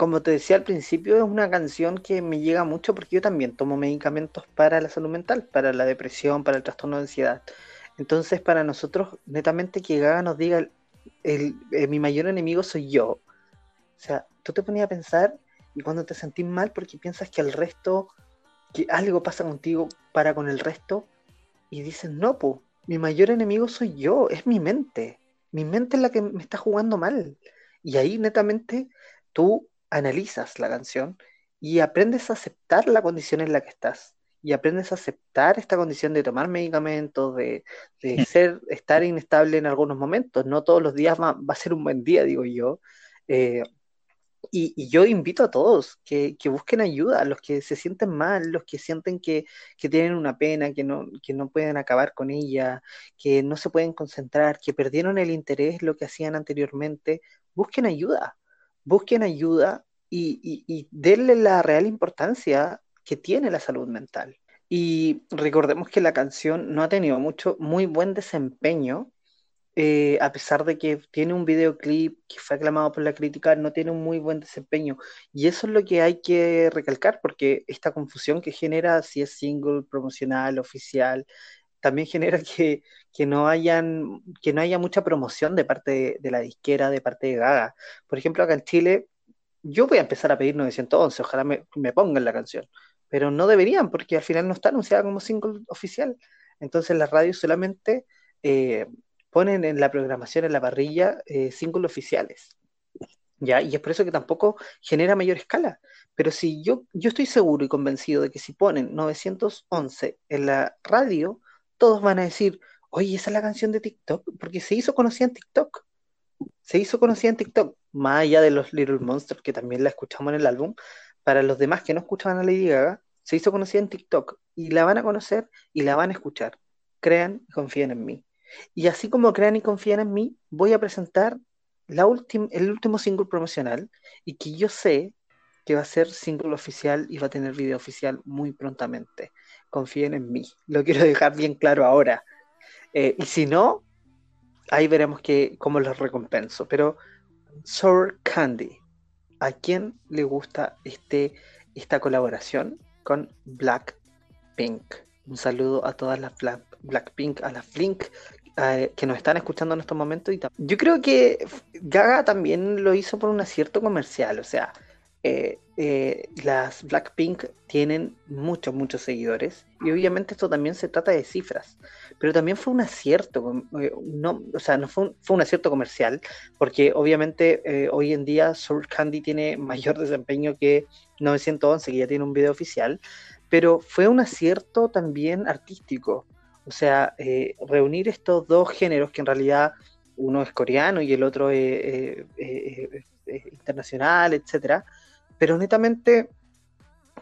Como te decía al principio, es una canción que me llega mucho porque yo también tomo medicamentos para la salud mental, para la depresión, para el trastorno de ansiedad. Entonces, para nosotros, netamente que Gaga nos diga, el, eh, mi mayor enemigo soy yo. O sea, tú te ponías a pensar y cuando te sentís mal porque piensas que el resto, que algo pasa contigo para con el resto y dices, no, po, mi mayor enemigo soy yo, es mi mente. Mi mente es la que me está jugando mal. Y ahí netamente tú analizas la canción y aprendes a aceptar la condición en la que estás. Y aprendes a aceptar esta condición de tomar medicamentos, de, de ser, estar inestable en algunos momentos. No todos los días va, va a ser un buen día, digo yo. Eh, Y, y yo invito a todos que, que busquen ayuda, los que se sienten mal, los que sienten que, que tienen una pena, que no, que no pueden acabar con ella, que no se pueden concentrar, que perdieron el interés, lo que hacían anteriormente, busquen ayuda, busquen ayuda y, y, denle la real importancia que tiene la salud mental. Y recordemos que la canción no ha tenido mucho, muy buen desempeño eh, a pesar de que tiene un videoclip que fue aclamado por la crítica, no tiene un muy buen desempeño. Y eso es lo que hay que recalcar, porque esta confusión que genera si es single, promocional, oficial, también genera que, que no, hayan, que no haya mucha promoción de parte de, la disquera, de parte de Gaga. Por ejemplo, acá en Chile, yo voy a empezar a pedir 911, ojalá me, me pongan la canción, pero no deberían, porque al final no está anunciada como single oficial. Entonces las radios solamente... eh, ponen en la programación, en la parrilla, eh, singles oficiales. ¿Ya? Y es por eso que tampoco genera mayor escala. Pero si yo, yo estoy seguro y convencido de que si ponen 911 en la radio, todos van a decir, oye, esa es la canción de TikTok, porque se hizo conocida en TikTok. Se hizo conocida en TikTok, más allá de los Little Monsters, que también la escuchamos en el álbum. Para los demás que no escuchaban a Lady Gaga, se hizo conocida en TikTok y la van a conocer y la van a escuchar. Crean y confíen en mí. Y así como crean y confían en mí, voy a presentar la el último single promocional y que yo sé que va a ser single oficial y va a tener video oficial muy prontamente. Confíen en mí. Lo quiero dejar bien claro ahora. Eh, y si no, ahí veremos que, cómo los recompenso. Pero Sour Candy, ¿a quién le gusta este, esta colaboración con Blackpink? Un saludo a todas las Black, Blackpink, a las Flink que nos están escuchando en estos momentos. Y yo creo que Gaga también lo hizo por un acierto comercial, o sea, eh, eh, las Blackpink tienen muchos, muchos seguidores y obviamente esto también se trata de cifras, pero también fue un acierto, eh, no, o sea, no fue un, fue un acierto comercial, porque obviamente eh, hoy en día Sour Candy tiene mayor desempeño que 911, que ya tiene un video oficial, pero fue un acierto también artístico. O sea, eh, reunir estos dos géneros que en realidad uno es coreano y el otro es, eh, eh, internacional, etcétera. Pero netamente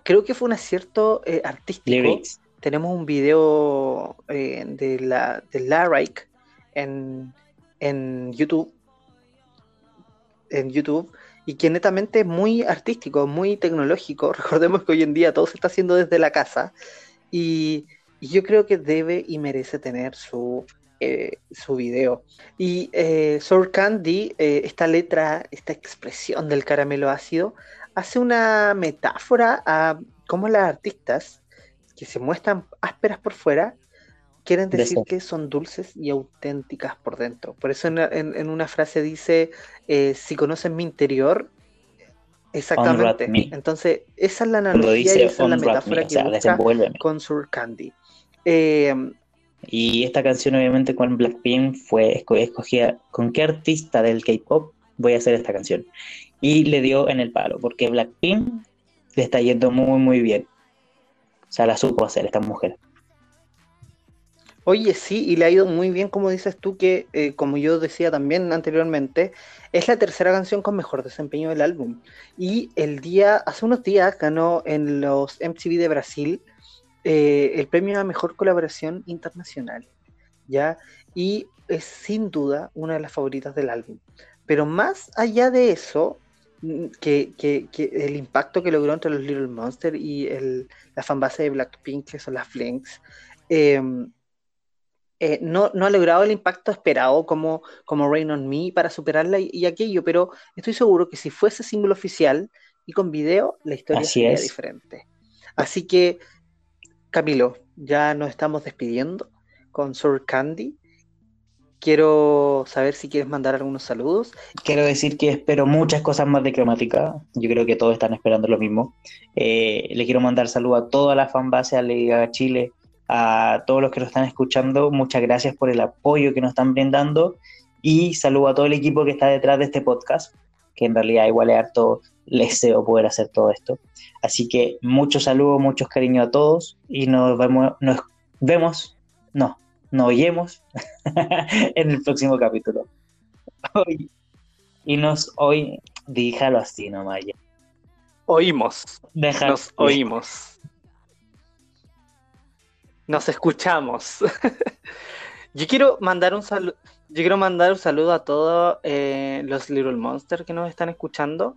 creo que fue un acierto eh, artístico. Lyrics. Tenemos un video eh, de la de Larrick en, en YouTube en YouTube y que netamente es muy artístico, muy tecnológico. Recordemos que hoy en día todo se está haciendo desde la casa y, y yo creo que debe y merece tener su, eh, su video. Y eh, Sour Candy, eh, esta letra, esta expresión del caramelo ácido, hace una metáfora a cómo las artistas que se muestran ásperas por fuera quieren De decir que son dulces y auténticas por dentro. Por eso en, en- en una frase dice, eh, si conocen mi interior, exactamente. Entonces, esa es la analogía y dice esa es la me, metáfora o que sea, busca con Sur Candy. Eh, Y esta canción, obviamente, con Blackpink fue esco- escogida con qué artista del K-pop voy a hacer esta canción. Y le dio en el palo, porque Blackpink le está yendo muy, muy bien. O sea, la supo hacer esta mujer. Oye, sí, y le ha ido muy bien, como dices tú, que eh, como yo decía también anteriormente, es la tercera canción con mejor desempeño del álbum. Y el día, hace unos días ganó en los MTV de Brasil eh, el premio a mejor colaboración internacional, ¿ya? Y es sin duda una de las favoritas del álbum. Pero más allá de eso, que, que- que el impacto que logró entre los Little Monster y el, la fanbase de Blackpink, que son las Flinks, em, eh, no, no ha logrado el impacto esperado como, como Rain on Me para superarla y, y aquello, pero estoy seguro que si fuese single oficial y con video, la historia Así sería es. diferente. Así que, Camilo, ya nos estamos despidiendo con Sour Candy. Quiero saber si quieres mandar algunos saludos. Quiero decir que espero muchas cosas más de cromática. Yo creo que todos están esperando lo mismo. Eh, le quiero mandar saludos a toda la fanbase, a Gaga Chile, a todos los que nos están escuchando. Muchas gracias por el apoyo que nos están brindando. Y saludo a todo el equipo que está detrás de este podcast, que en realidad igual es harto deseo poder hacer todo esto. Así que muchos saludos, muchos cariños a todos y nos vemos, nos vemos, no, nos oyemos en el próximo capítulo. Hoy- y nos hoy Díjalo así nomás ya. Oímos. Déjalo. Nos oímos. Nos escuchamos. Yo quiero mandar un saludo. Yo quiero mandar un saludo a todos eh, los Little Monsters que nos están escuchando.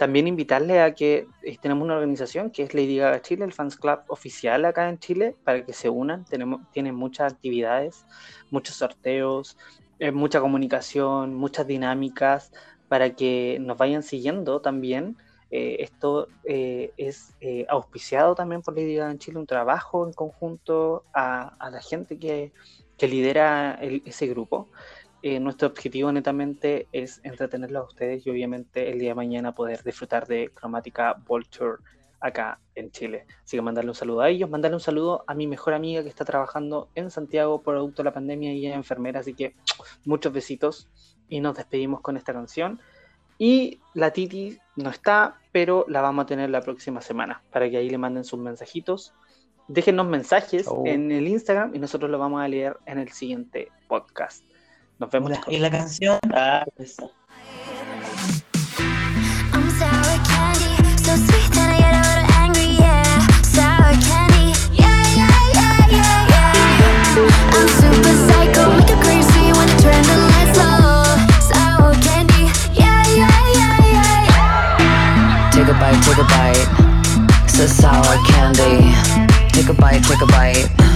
También invitarles a que eh, tenemos una organización que es Lady Gaga Chile, el Fans Club oficial acá en Chile, para que se unan. Tenemos, tienen muchas actividades, muchos sorteos, eh, mucha comunicación, muchas dinámicas para que nos vayan siguiendo también. Eh, esto es auspiciado también por Lady Gaga Chile, un trabajo en conjunto a, la gente que, lidera ese grupo. Eh, nuestro objetivo netamente es entretenerlos a ustedes y obviamente el día de mañana poder disfrutar de Cromática Vulture acá en Chile. Así que mandarle un saludo a ellos, mandarle un saludo a mi mejor amiga que está trabajando en Santiago producto de la pandemia y es enfermera, así que muchos besitos y nos despedimos con esta canción. Y la Titi no está, pero la vamos a tener la próxima semana para que ahí le manden sus mensajitos. Déjenos mensajes Oh. en el Instagram y nosotros lo vamos a leer en el siguiente podcast. Nos vemos. Y la canción. Ah, esa. Take a bite, take a bite. Sour candy. Take a bite, take a bite.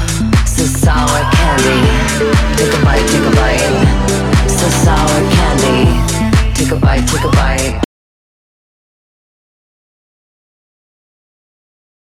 This is sour candy. Take a bite, take a bite. Sour candy. Take a bite, take a bite.